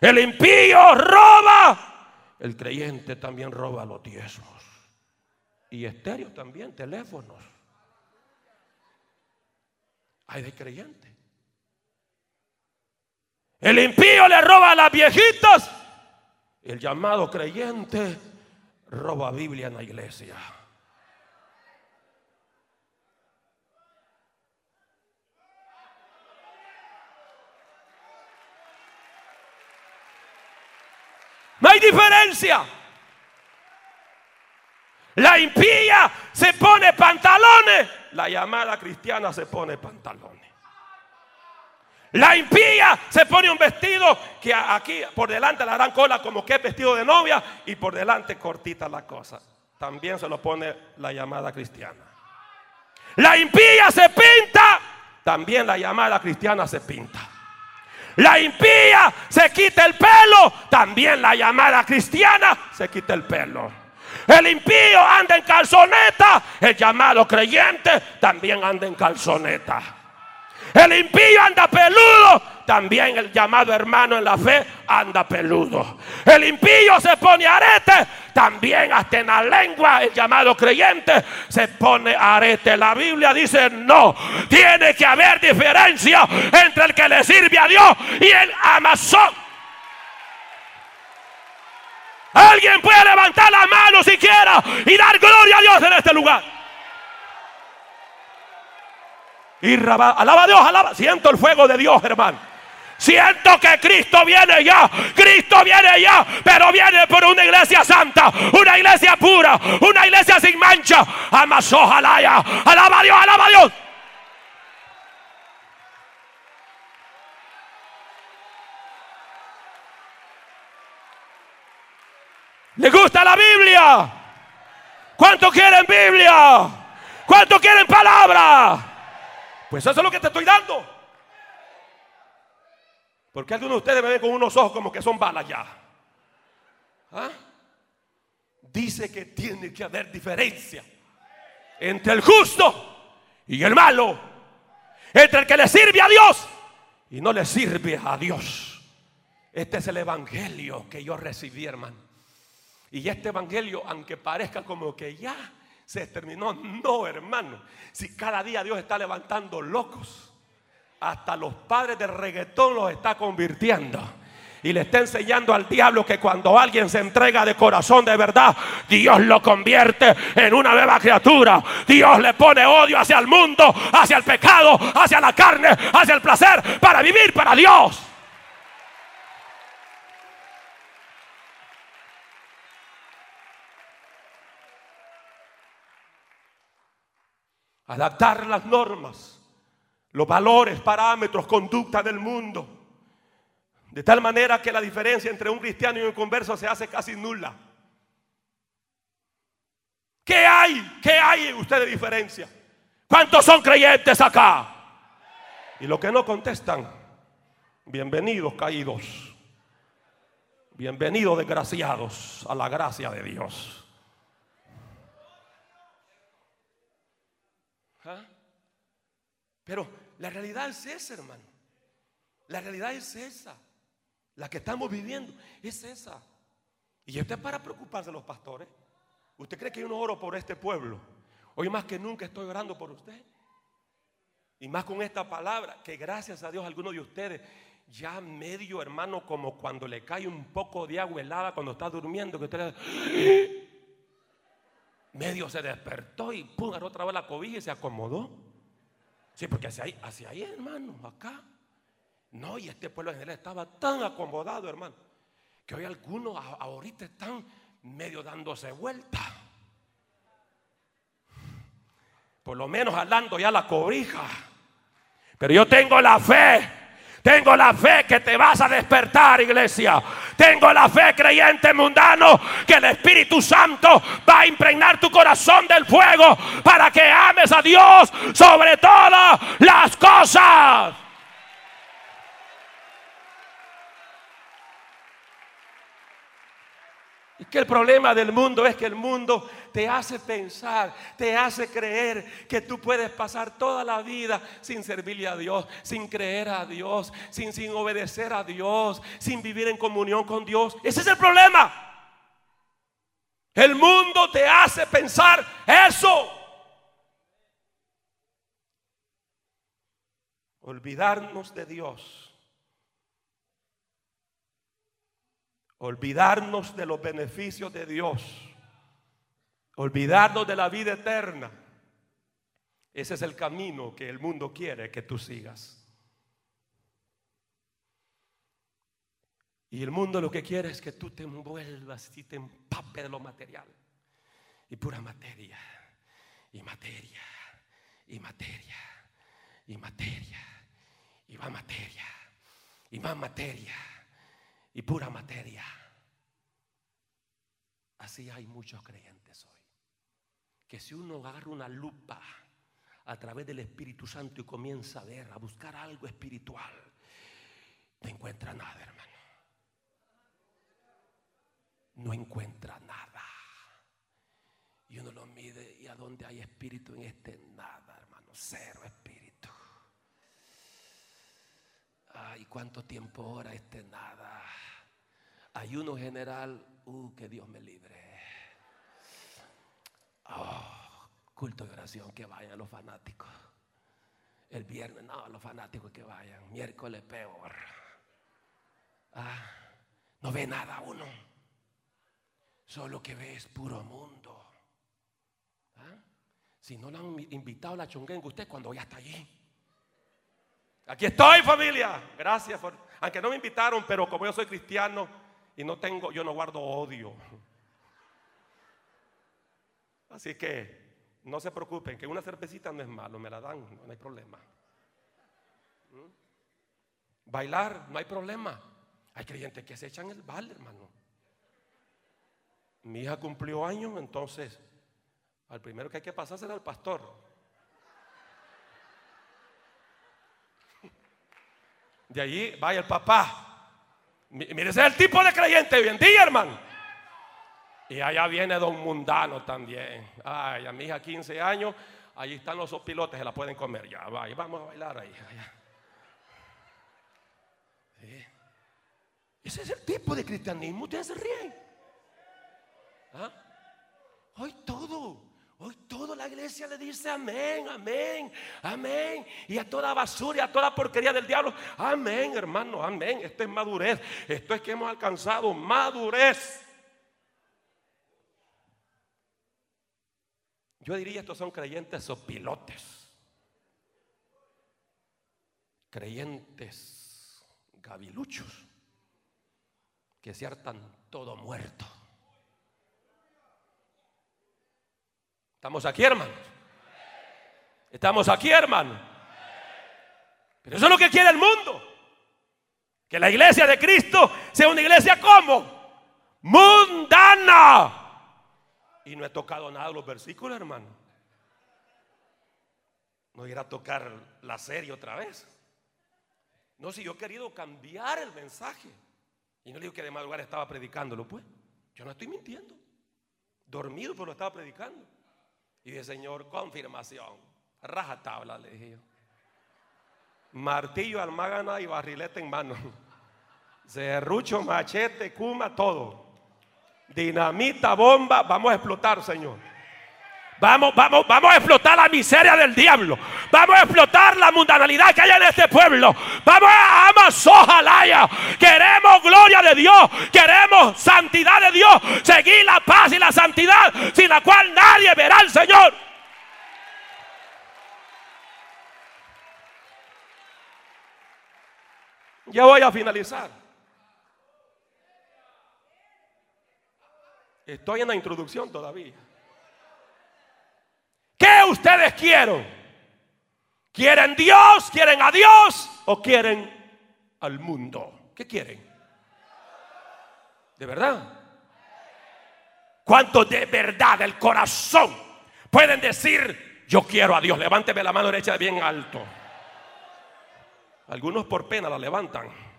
El impío roba, el creyente también roba los diezmos. Y estéreo también, teléfonos. Hay de creyente. El impío le roba a las viejitas. El llamado creyente roba Biblia en la iglesia. No hay diferencia. La impía se pone pantalones. La llamada cristiana se pone pantalones. La impía se pone un vestido que aquí por delante la harán cola como que es vestido de novia y por delante cortita la cosa. También se lo pone la llamada cristiana. La impía se pinta. También la llamada cristiana se pinta la impía se quita el pelo, también la llamada cristiana se quita el pelo. El impío anda en calzoneta, el llamado creyente también anda en calzoneta. El impío anda peludo, también el llamado hermano en la fe anda peludo. El impío se pone arete, también hasta en la lengua el llamado creyente se pone arete. La Biblia dice no, tiene que haber diferencia entre el que le sirve a Dios y el amazón. Alguien puede levantar la mano siquiera y dar gloria a Dios en este lugar. Y Rabá, alaba a Dios, alaba. Siento el fuego de Dios, hermano. Siento que Cristo viene ya, Cristo viene ya, pero viene por una iglesia santa, una iglesia pura, una iglesia sin mancha. Amas, ojalá ya. Alaba a Dios, alaba a Dios. ¿Le gusta la Biblia? ¿Cuánto quieren Biblia? ¿Cuánto quieren palabra? Pues eso es lo que te estoy dando. Porque algunos de ustedes me ven con unos ojos como que son balas ya. ¿Ah? Dice que tiene que haber diferencia entre el justo y el malo. Entre el que le sirve a Dios y no le sirve a Dios. Este es el evangelio que yo recibí, hermano. Y este evangelio, aunque parezca como que ya se terminó, no, hermano. Si cada día Dios está levantando locos, hasta los padres del reggaetón los está convirtiendo. Y le está enseñando al diablo que cuando alguien se entrega de corazón de verdad, Dios lo convierte en una nueva criatura. Dios le pone odio hacia el mundo, hacia el pecado, hacia la carne, hacia el placer, para vivir para Dios. Adaptar las normas, los valores, parámetros, conducta del mundo de tal manera que la diferencia entre un cristiano y un converso se hace casi nula. ¿Qué hay? ¿Qué hay usted de diferencia? ¿Cuántos son creyentes acá? Y los que no contestan, bienvenidos caídos. Bienvenidos desgraciados a la gracia de Dios. ¿Ah? Pero la realidad es esa, hermano. La realidad es esa. La que estamos viviendo es esa. Y usted para preocuparse los pastores. ¿Usted cree que yo no oro por este pueblo? Hoy más que nunca estoy orando por usted. Y más con esta palabra, que gracias a Dios algunos de ustedes ya medio hermano como cuando le cae un poco de agua helada cuando está durmiendo, que usted medio se despertó y pum, otra vez la cobija y se acomodó. Sí, porque hacia ahí, hacia ahí hermano, acá. No, y este pueblo en general estaba tan acomodado, hermano, que hoy algunos ahorita están medio dándose vuelta. Por lo menos hablando ya la cobija. Pero yo tengo la fe. Tengo la fe que te vas a despertar, iglesia. Tengo la fe creyente mundano que el Espíritu Santo va a impregnar tu corazón del fuego para que ames a Dios sobre todas las cosas. Que el problema del mundo es que el mundo te hace pensar, te hace creer que tú puedes pasar toda la vida sin servirle a Dios, sin creer a Dios, sin, sin obedecer a Dios, sin vivir en comunión con Dios. Ese es el problema. El mundo te hace pensar eso. Olvidarnos de Dios olvidarnos de los beneficios de Dios, olvidarnos de la vida eterna. Ese es el camino que el mundo quiere que tú sigas. Y el mundo lo que quiere es que tú te envuelvas y te empape de lo material. Y pura materia, y materia, y materia, y materia, y más materia, y más materia y pura materia. Así hay muchos creyentes hoy. Que si uno agarra una lupa a través del Espíritu Santo y comienza a ver, a buscar algo espiritual, no encuentra nada, hermano. No encuentra nada. Y uno lo mide y a dónde hay espíritu en este nada, hermano. Cero espíritu. Ay, ¿cuánto tiempo ahora este nada? Ayuno general, uh, que Dios me libre. Oh, culto de oración, que vayan los fanáticos. El viernes, no, los fanáticos que vayan. Miércoles peor. Ah, no ve nada uno. Solo que ve es puro mundo. Ah, si no le han invitado a la chonguenga, usted cuando ya está allí. Aquí estoy, familia. Gracias. Por, aunque no me invitaron, pero como yo soy cristiano, y no tengo, yo no guardo odio. Así que no se preocupen, que una cervecita no es malo, me la dan, no hay problema. ¿Mm? Bailar, no hay problema. Hay creyentes que se echan el bal, hermano. Mi hija cumplió años, entonces al primero que hay que pasar será el pastor. De allí vaya el papá. Mire, ese es el tipo de creyente hoy en día, hermano. Y allá viene don mundano también. Ay, a mi hija 15 años, ahí están los pilotes, se la pueden comer. Ya, vaya, vamos a bailar ahí. Ese es el tipo de cristianismo. Ustedes se ríen. ¿Ah? Hoy todo. Hoy toda la iglesia le dice amén, amén, amén. Y a toda basura y a toda porquería del diablo, amén, hermano, amén. Esto es madurez. Esto es que hemos alcanzado madurez. Yo diría estos son creyentes o pilotes. Creyentes gaviluchos que se hartan todo muerto. Estamos aquí, hermanos. Estamos aquí, hermano. Pero eso es lo que quiere el mundo. Que la iglesia de Cristo sea una iglesia como mundana. Y no he tocado nada de los versículos, hermano. No irá a tocar la serie otra vez. No, si yo he querido cambiar el mensaje. Y no digo que de madrugada estaba predicándolo, pues. Yo no estoy mintiendo. Dormido, pero lo estaba predicando. Y dije, Señor, confirmación. Raja tabla, le dije yo. Martillo, almágana y barrilete en mano. Cerrucho, machete, cuma, todo. Dinamita, bomba, vamos a explotar, Señor. Vamos, vamos, vamos a explotar la miseria del diablo. Vamos a explotar la mundanalidad que hay en este pueblo. Vamos a Amazojalaya. Queremos gloria de Dios. Queremos santidad de Dios. Seguir la paz y la santidad sin la cual nadie verá al Señor. Ya voy a finalizar. Estoy en la introducción todavía. ¿Qué ustedes quieren? ¿Quieren Dios? ¿Quieren a Dios? ¿O quieren al mundo? ¿Qué quieren? ¿De verdad? ¿Cuántos de verdad del corazón pueden decir, yo quiero a Dios? Levánteme la mano derecha bien alto. Algunos por pena la levantan.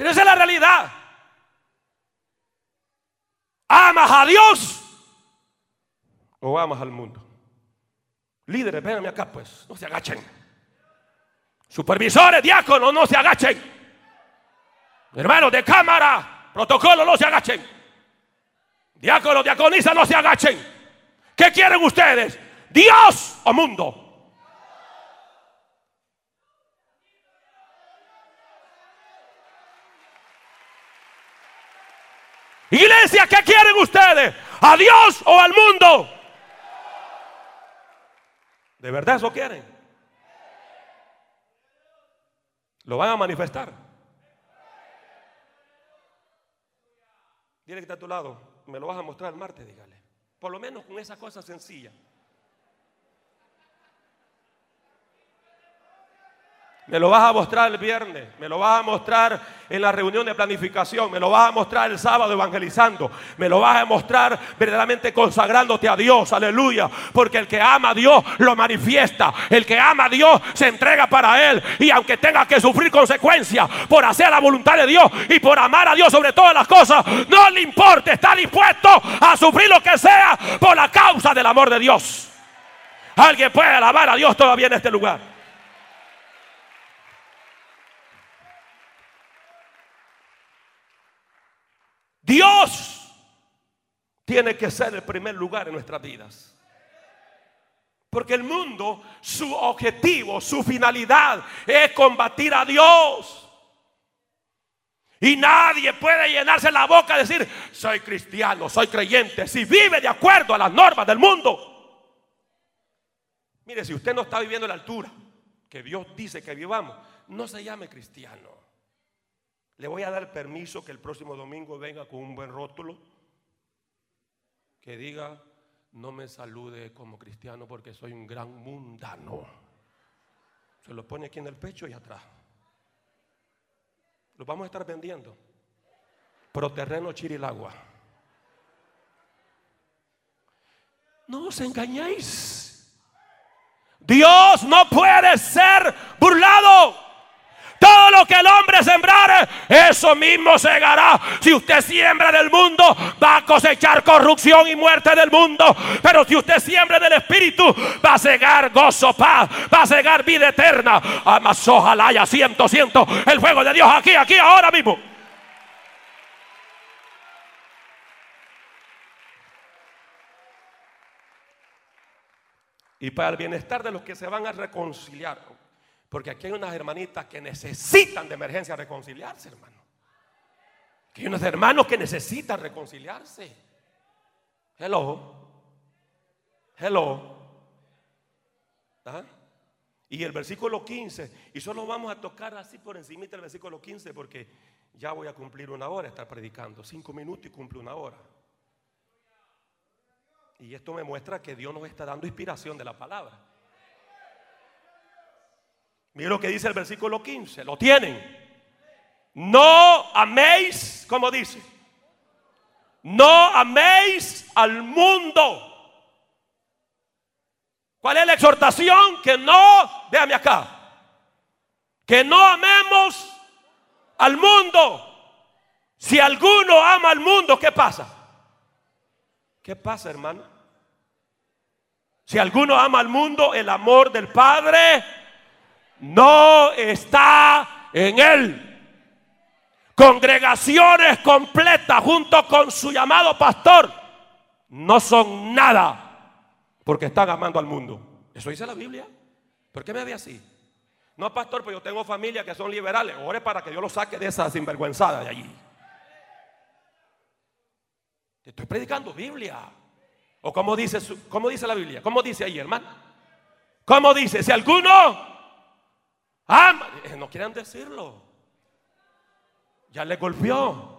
Pero esa es la realidad. ¿Amas a Dios o amas al mundo? Líderes, véanme acá pues, no se agachen. Supervisores, diáconos, no se agachen. Hermanos de cámara, protocolo, no se agachen. Diáconos, diaconisas, no se agachen. ¿Qué quieren ustedes? ¿Dios o mundo? ¿Qué quieren ustedes? ¿A Dios o al mundo? ¿De verdad eso quieren? ¿Lo van a manifestar? Dile que está a tu lado. Me lo vas a mostrar el martes, dígale. Por lo menos con esa cosa sencilla. Me lo vas a mostrar el viernes, me lo vas a mostrar en la reunión de planificación, me lo vas a mostrar el sábado evangelizando, me lo vas a mostrar verdaderamente consagrándote a Dios, aleluya, porque el que ama a Dios lo manifiesta, el que ama a Dios se entrega para Él y aunque tenga que sufrir consecuencias por hacer la voluntad de Dios y por amar a Dios sobre todas las cosas, no le importa, está dispuesto a sufrir lo que sea por la causa del amor de Dios. Alguien puede alabar a Dios todavía en este lugar. Dios tiene que ser el primer lugar en nuestras vidas. Porque el mundo, su objetivo, su finalidad es combatir a Dios. Y nadie puede llenarse la boca y decir, soy cristiano, soy creyente, si vive de acuerdo a las normas del mundo. Mire, si usted no está viviendo la altura que Dios dice que vivamos, no se llame cristiano. Le voy a dar permiso que el próximo domingo venga con un buen rótulo que diga, no me salude como cristiano porque soy un gran mundano. Se lo pone aquí en el pecho y atrás. Lo vamos a estar vendiendo. Proterreno Chirilagua. No os engañéis. Dios no puede ser burlado. Todo lo que el hombre sembrare, eso mismo segará. Si usted siembra en el mundo, va a cosechar corrupción y muerte del mundo. Pero si usted siembra del Espíritu, va a segar gozo, paz, va a segar vida eterna. Amas, ojalá haya siento, siento el fuego de Dios aquí, aquí, ahora mismo. Y para el bienestar de los que se van a reconciliar porque aquí hay unas hermanitas que necesitan de emergencia reconciliarse, hermano. Que hay unos hermanos que necesitan reconciliarse. Hello. Hello. ¿Ah? Y el versículo 15, y solo vamos a tocar así por encima del versículo 15 porque ya voy a cumplir una hora estar predicando. Cinco minutos y cumple una hora. Y esto me muestra que Dios nos está dando inspiración de la palabra. Mira lo que dice el versículo 15. Lo tienen. No améis, como dice. No améis al mundo. ¿Cuál es la exhortación? Que no, déjame acá. Que no amemos al mundo. Si alguno ama al mundo, ¿qué pasa? ¿Qué pasa, hermano? Si alguno ama al mundo, el amor del Padre no está en él. Congregaciones completas junto con su llamado pastor no son nada porque están amando al mundo. Eso dice la Biblia. ¿Por qué me ve así? No, pastor, pues yo tengo familia que son liberales. Ore para que Dios lo saque de esa sinvergüenzada de allí. Estoy predicando Biblia. ¿O cómo dice, dice la Biblia? ¿Cómo dice ahí, hermano? ¿Cómo dice? Si alguno ama, eh, no quieren decirlo. Ya le golpeó.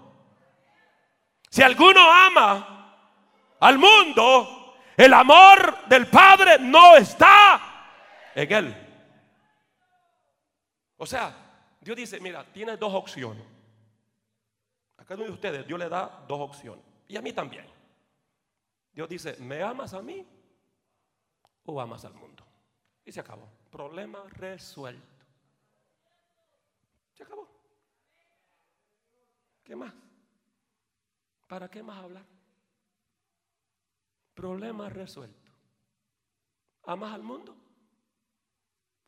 Si alguno ama al mundo, el amor del Padre no está en él. O sea, Dios dice, mira, tienes dos opciones. A cada uno de ustedes Dios le da dos opciones. Y a mí también. Dios dice, ¿me amas a mí o amas al mundo? Y se acabó. Problema resuelto. Acabó. ¿Qué más? ¿Para qué más hablar? Problema resuelto. ¿Amas al mundo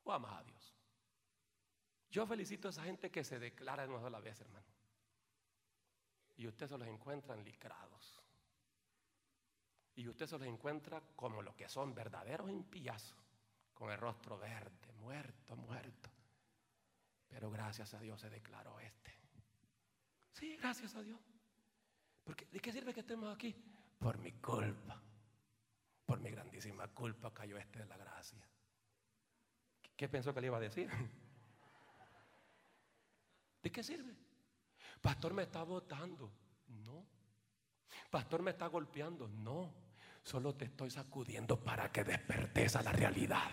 o amas a Dios? Yo felicito a esa gente que se declara de una sola vez, hermano. Y usted se los encuentra licrados. Y usted se los encuentra como lo que son verdaderos impías, con el rostro verde, muerto, muerto. Pero gracias a Dios se declaró este. Sí, gracias a Dios. Porque ¿de qué sirve que estemos aquí? Por mi culpa. Por mi grandísima culpa cayó este de la gracia. ¿Qué pensó que le iba a decir? ¿De qué sirve? Pastor me está votando. No. Pastor me está golpeando. No. Solo te estoy sacudiendo para que despertes a la realidad.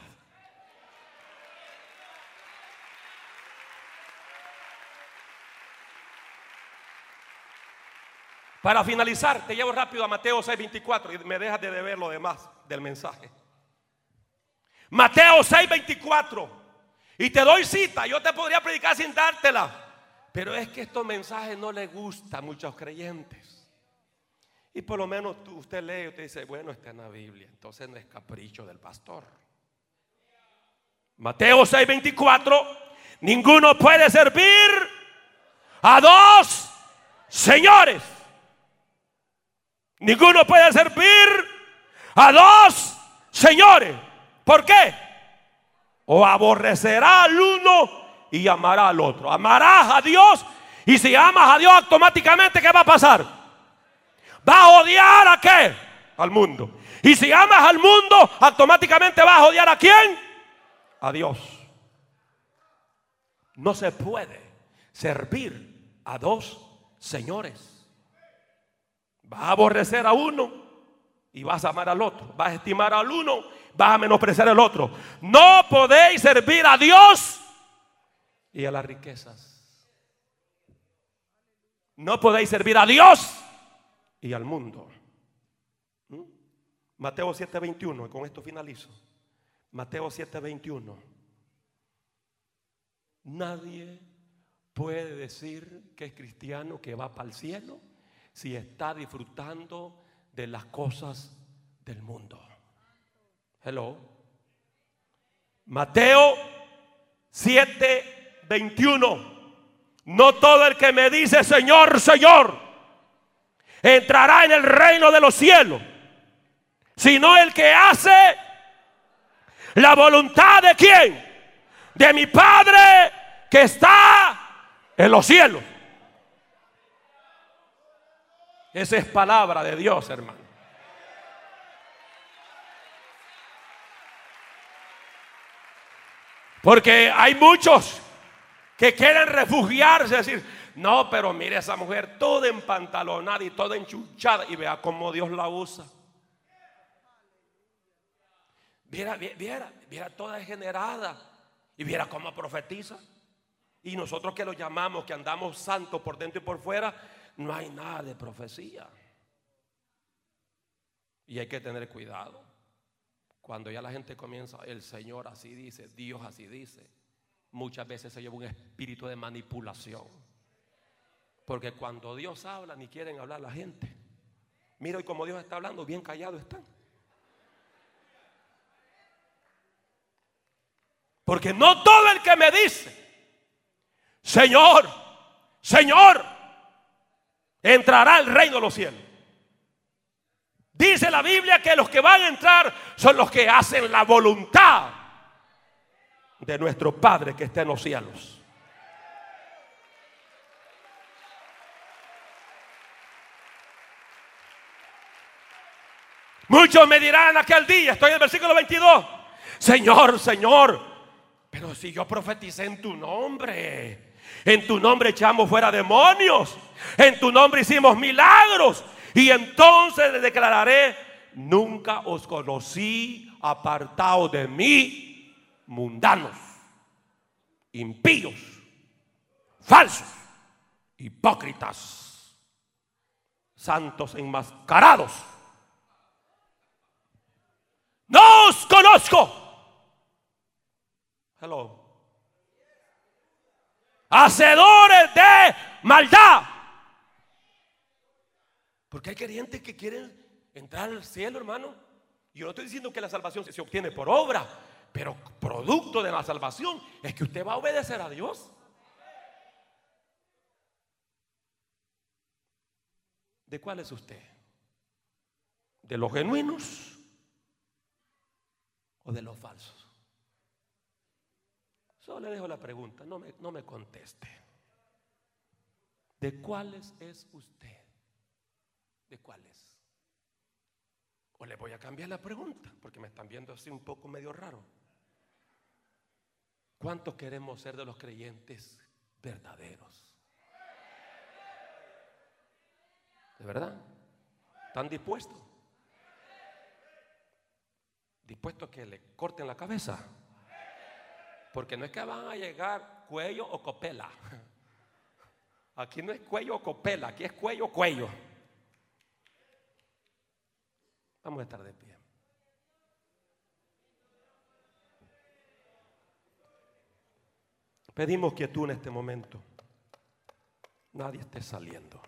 Para finalizar, te llevo rápido a Mateo 6:24 y me dejas de deber lo demás del mensaje. Mateo 6:24. Y te doy cita, yo te podría predicar sin dártela. Pero es que estos mensajes no les gustan a muchos creyentes. Y por lo menos usted lee y usted dice, bueno, está en la Biblia. Entonces no es capricho del pastor. Mateo 6:24. Ninguno puede servir a dos señores. Ninguno puede servir a dos señores. ¿Por qué? O aborrecerá al uno y amará al otro. Amarás a Dios y si amas a Dios automáticamente, ¿qué va a pasar? Va a odiar a qué? Al mundo. Y si amas al mundo, automáticamente vas a odiar a quién? A Dios. No se puede servir a dos señores. Vas a aborrecer a uno y vas a amar al otro. Vas a estimar al uno, vas a menospreciar al otro. No podéis servir a Dios y a las riquezas. No podéis servir a Dios y al mundo. ¿Mm? Mateo 7:21, y con esto finalizo. Mateo 7:21. Nadie puede decir que es cristiano que va para el cielo si está disfrutando de las cosas del mundo. Hello. Mateo 7:21. No todo el que me dice Señor, Señor, entrará en el reino de los cielos, sino el que hace la voluntad de quién? De mi Padre que está en los cielos. Esa es palabra de Dios, hermano. Porque hay muchos que quieren refugiarse, decir, no, pero mire esa mujer toda empantalonada y toda enchuchada y vea cómo Dios la usa. Viera, viera, viera toda degenerada y viera cómo profetiza. Y nosotros que lo llamamos, que andamos santos por dentro y por fuera, no hay nada de profecía. Y hay que tener cuidado. Cuando ya la gente comienza, el Señor así dice, Dios así dice muchas veces se lleva un espíritu de manipulación. Porque cuando Dios habla, ni quieren hablar la gente. Mira, y como Dios está hablando, bien callado están. Porque no todo el que me dice, Señor, Señor, entrará al reino de los cielos. Dice la Biblia que los que van a entrar son los que hacen la voluntad de nuestro Padre que está en los cielos. Muchos me dirán aquel día, estoy en el versículo 22, Señor, Señor, pero si yo profeticé en tu nombre, en tu nombre echamos fuera demonios, en tu nombre hicimos milagros, y entonces declararé, nunca os conocí apartado de mí, mundanos, impíos, falsos, hipócritas, santos enmascarados. No os conozco. Hello. Hacedores de maldad. Porque hay creyentes que quieren entrar al cielo, hermano. Yo no estoy diciendo que la salvación se obtiene por obra, pero producto de la salvación es que usted va a obedecer a Dios. ¿De cuál es usted? ¿De los genuinos o de los falsos? Solo le dejo la pregunta, no me, no me conteste. ¿De cuáles es usted? ¿De cuáles? O le voy a cambiar la pregunta, porque me están viendo así un poco medio raro. ¿Cuántos queremos ser de los creyentes verdaderos? ¿De verdad? ¿Están dispuestos? ¿Dispuestos que le corten la cabeza? Porque no es que van a llegar cuello o copela. Aquí no es cuello o copela, aquí es cuello o cuello. Vamos a estar de pie. Pedimos quietud en este momento. Nadie esté saliendo.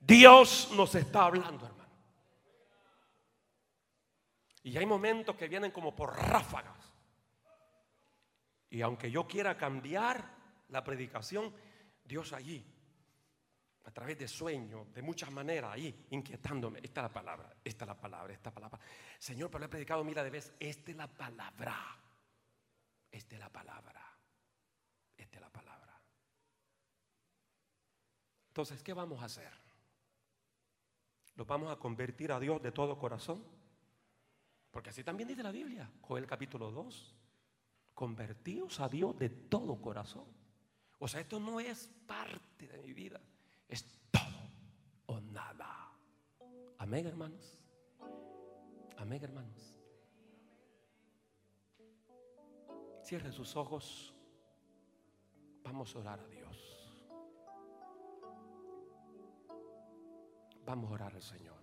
Dios nos está hablando, hermano. Y hay momentos que vienen como por ráfagas. Y aunque yo quiera cambiar la predicación, Dios allí, a través de sueños, de muchas maneras, ahí inquietándome. Esta es la palabra, esta es la palabra, esta palabra. Señor, pero he predicado mil de veces. Esta es la palabra. Esta es la palabra. Esta es la palabra. Entonces, ¿qué vamos a hacer? ¿Lo vamos a convertir a Dios de todo corazón? Porque así también dice la Biblia, Joel capítulo 2 convertidos a Dios de todo corazón. O sea, esto no es parte de mi vida, es todo o nada. Amén, hermanos. Amén, hermanos. Cierre sus ojos. Vamos a orar a Dios. Vamos a orar al Señor.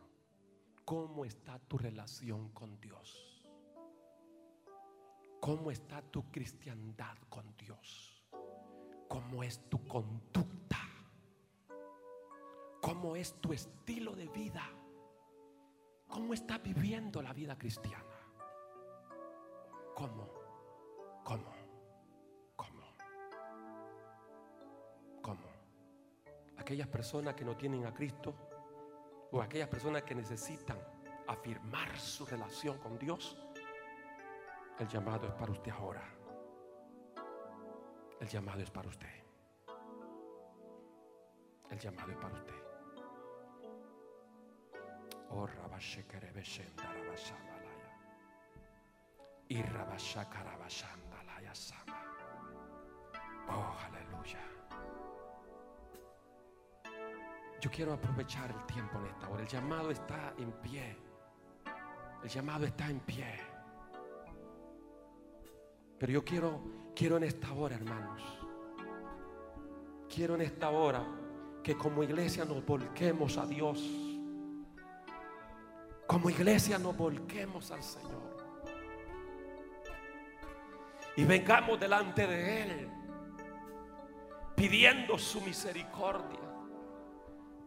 ¿Cómo está tu relación con Dios? ¿Cómo está tu cristiandad con Dios? ¿Cómo es tu conducta? ¿Cómo es tu estilo de vida? ¿Cómo estás viviendo la vida cristiana? ¿Cómo? ¿Cómo? ¿Cómo? ¿Cómo? Aquellas personas que no tienen a Cristo o aquellas personas que necesitan afirmar su relación con Dios, el llamado es para usted ahora. El llamado es para usted. El llamado es para usted. Oh. Y sama. Oh, aleluya. Yo quiero aprovechar el tiempo en esta hora. El llamado está en pie. El llamado está en pie. Pero yo quiero, quiero en esta hora, hermanos. Quiero en esta hora que como iglesia nos volquemos a Dios. Como iglesia nos volquemos al Señor. Y vengamos delante de Él. Pidiendo su misericordia.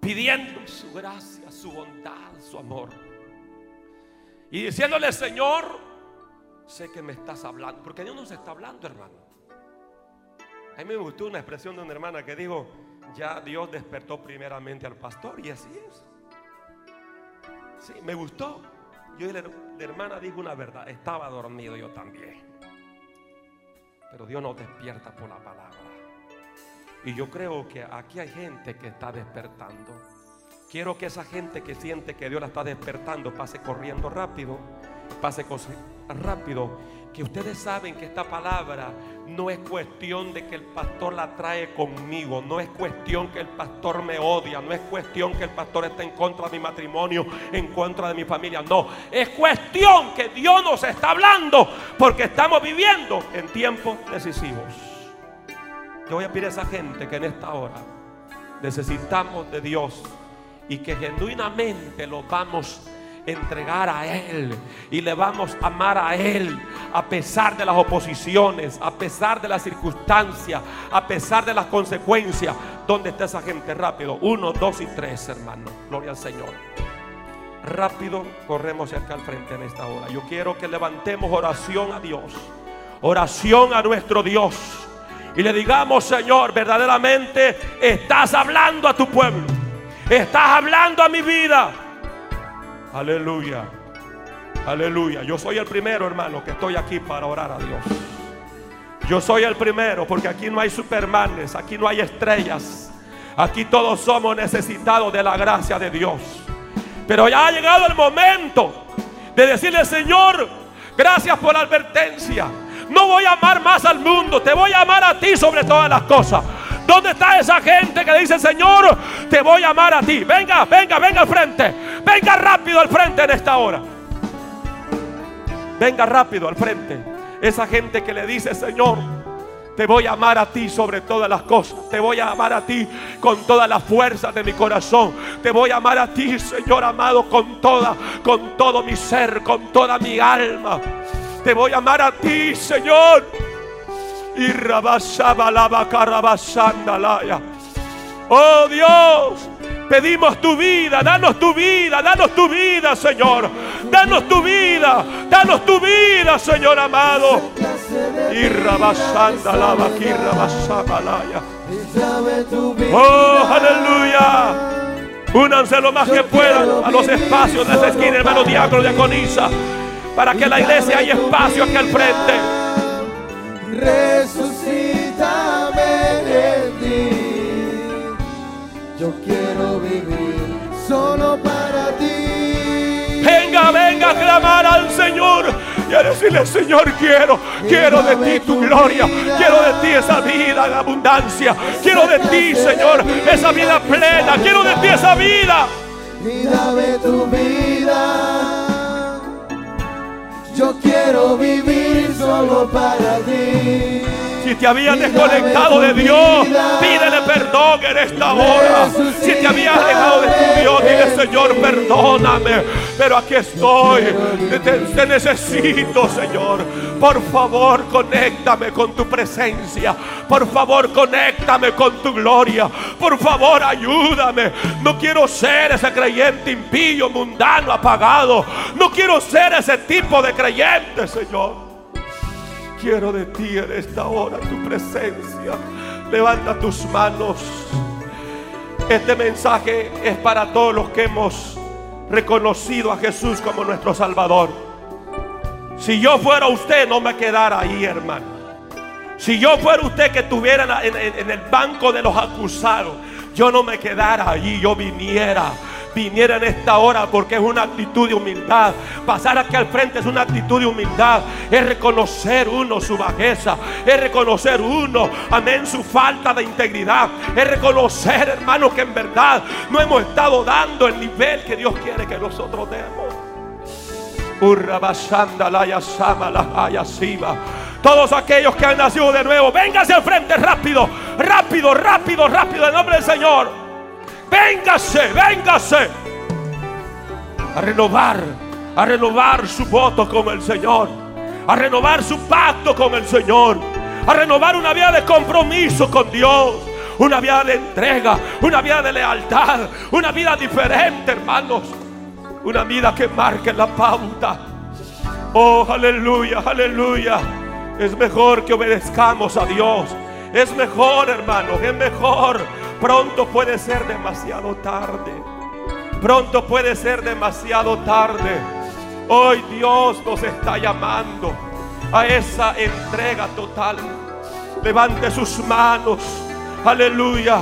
Pidiendo su gracia, su bondad, su amor. Y diciéndole, Señor, sé que me estás hablando. Porque Dios nos está hablando, hermano. A mí me gustó una expresión de una hermana que dijo, ya Dios despertó primeramente al pastor. Y así es. Sí, me gustó. Yo la, la hermana dijo una verdad. Estaba dormido yo también. Pero Dios nos despierta por la palabra. Y yo creo que aquí hay gente que está despertando. Quiero que esa gente que siente que Dios la está despertando pase corriendo rápido, pase rápido. Que ustedes saben que esta palabra no es cuestión de que el pastor la trae conmigo, no es cuestión que el pastor me odia, no es cuestión que el pastor esté en contra de mi matrimonio, en contra de mi familia, no, es cuestión que Dios nos está hablando porque estamos viviendo en tiempos decisivos. Yo voy a pedir a esa gente que en esta hora necesitamos de Dios y que genuinamente lo vamos entregar a Él y le vamos a amar a Él a pesar de las oposiciones, a pesar de las circunstancias, a pesar de las consecuencias. ¿Dónde está esa gente? Rápido. Uno, dos y tres, hermano. Gloria al Señor. Rápido, corremos acá al frente en esta hora. Yo quiero que levantemos oración a Dios. Oración a nuestro Dios. Y le digamos, Señor, verdaderamente estás hablando a tu pueblo. Estás hablando a mi vida. Aleluya. Aleluya. Yo soy el primero, hermano, que estoy aquí para orar a Dios. Yo soy el primero porque aquí no hay supermanes, aquí no hay estrellas. Aquí todos somos necesitados de la gracia de Dios. Pero ya ha llegado el momento de decirle, Señor, gracias por la advertencia. No voy a amar más al mundo, te voy a amar a ti sobre todas las cosas. ¿Dónde está esa gente que dice, Señor, te voy a amar a ti? Venga, venga, venga al frente. Venga rápido al frente en esta hora. Venga rápido al frente. Esa gente que le dice, Señor, te voy a amar a ti sobre todas las cosas. Te voy a amar a ti con toda la fuerza de mi corazón. Te voy a amar a ti, Señor amado, con toda, con todo mi ser, con toda mi alma. Te voy a amar a ti, Señor. Y Oh Dios, pedimos tu vida, danos tu vida, danos tu vida, Señor. Danos tu vida, danos tu vida, Señor amado. Y Oh, aleluya. Únanse lo más que puedan a los espacios de esa esquina, hermano diácono, diaconisa, para que la iglesia haya espacio aquí al frente. Resucítame en ti. Yo quiero vivir solo para ti. Venga, venga a clamar al Señor y a decirle, Señor, quiero, quiero de ti tu gloria, quiero de ti esa vida en abundancia, quiero de ti, Señor, esa vida plena, quiero de ti esa vida. Y dame tu vida. Yo quiero vivir solo para ti. Si te habías desconectado de Dios, pídele perdón en esta hora. Si te habías alejado de tu Dios, dile Señor, perdóname. Pero aquí estoy. Te, necesito, Señor. Por favor, conéctame con tu presencia. Por favor, conéctame con tu gloria. Por favor, ayúdame. No quiero ser ese creyente impío, mundano, apagado. No quiero ser ese tipo de creyente, Señor. Quiero de ti en esta hora tu presencia. Levanta tus manos. Este mensaje es para todos los que hemos reconocido a Jesús como nuestro Salvador. Si yo fuera usted, no me quedara ahí, hermano. Si yo fuera usted que estuviera en, el banco de los acusados, yo no me quedara allí, yo viniera. Viniera en esta hora porque es una actitud de humildad. Pasar aquí al frente es una actitud de humildad. Es reconocer uno su bajeza. Es reconocer uno, amén, su falta de integridad. Es reconocer, hermano, que en verdad no hemos estado dando el nivel que Dios quiere que nosotros demos. Todos aquellos que han nacido de nuevo, véngase al frente rápido, rápido, rápido, rápido, en nombre del Señor. Véngase, véngase a renovar, a renovar su voto con el Señor, a renovar su pacto con el Señor, a renovar una vida de compromiso con Dios, una vida de entrega, una vida de lealtad, una vida diferente, hermanos, una vida que marque la pauta. Oh, aleluya, aleluya. Es mejor que obedezcamos a Dios. Es mejor, hermano, es mejor. Pronto puede ser demasiado tarde. Pronto puede ser demasiado tarde. Hoy Dios nos está llamando a esa entrega total. Levante sus manos. Aleluya.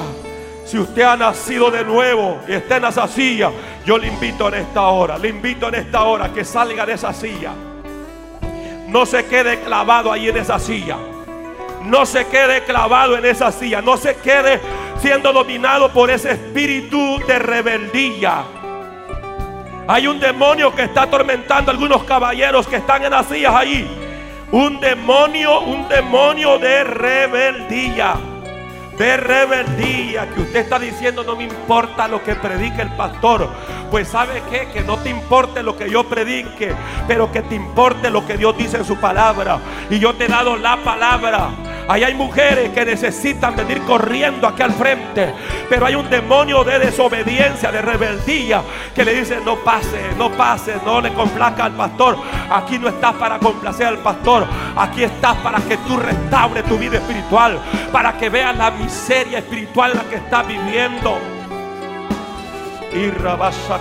Si usted ha nacido de nuevo y está en esa silla, yo le invito en esta hora, le invito en esta hora que salga de esa silla. No se quede clavado ahí en esa silla. No se quede clavado en esa silla. No se quede siendo dominado por ese espíritu de rebeldía. Hay un demonio que está atormentando a algunos caballeros que están en las sillas ahí. Un demonio, un demonio de rebeldía. De rebeldía que usted está diciendo no me importa lo que predique el pastor. Pues sabe qué? que no te importe lo que yo predique, pero que te importe lo que Dios dice en su palabra. Y yo te he dado la palabra. Ahí hay mujeres que necesitan venir corriendo aquí al frente. Pero hay un demonio de desobediencia, de rebeldía, que le dice, no pase, no pase, no le complazca al pastor. Aquí no estás para complacer al pastor. Aquí estás para que tú restaures tu vida espiritual. Para que veas la miseria espiritual la que estás viviendo. Irrabasa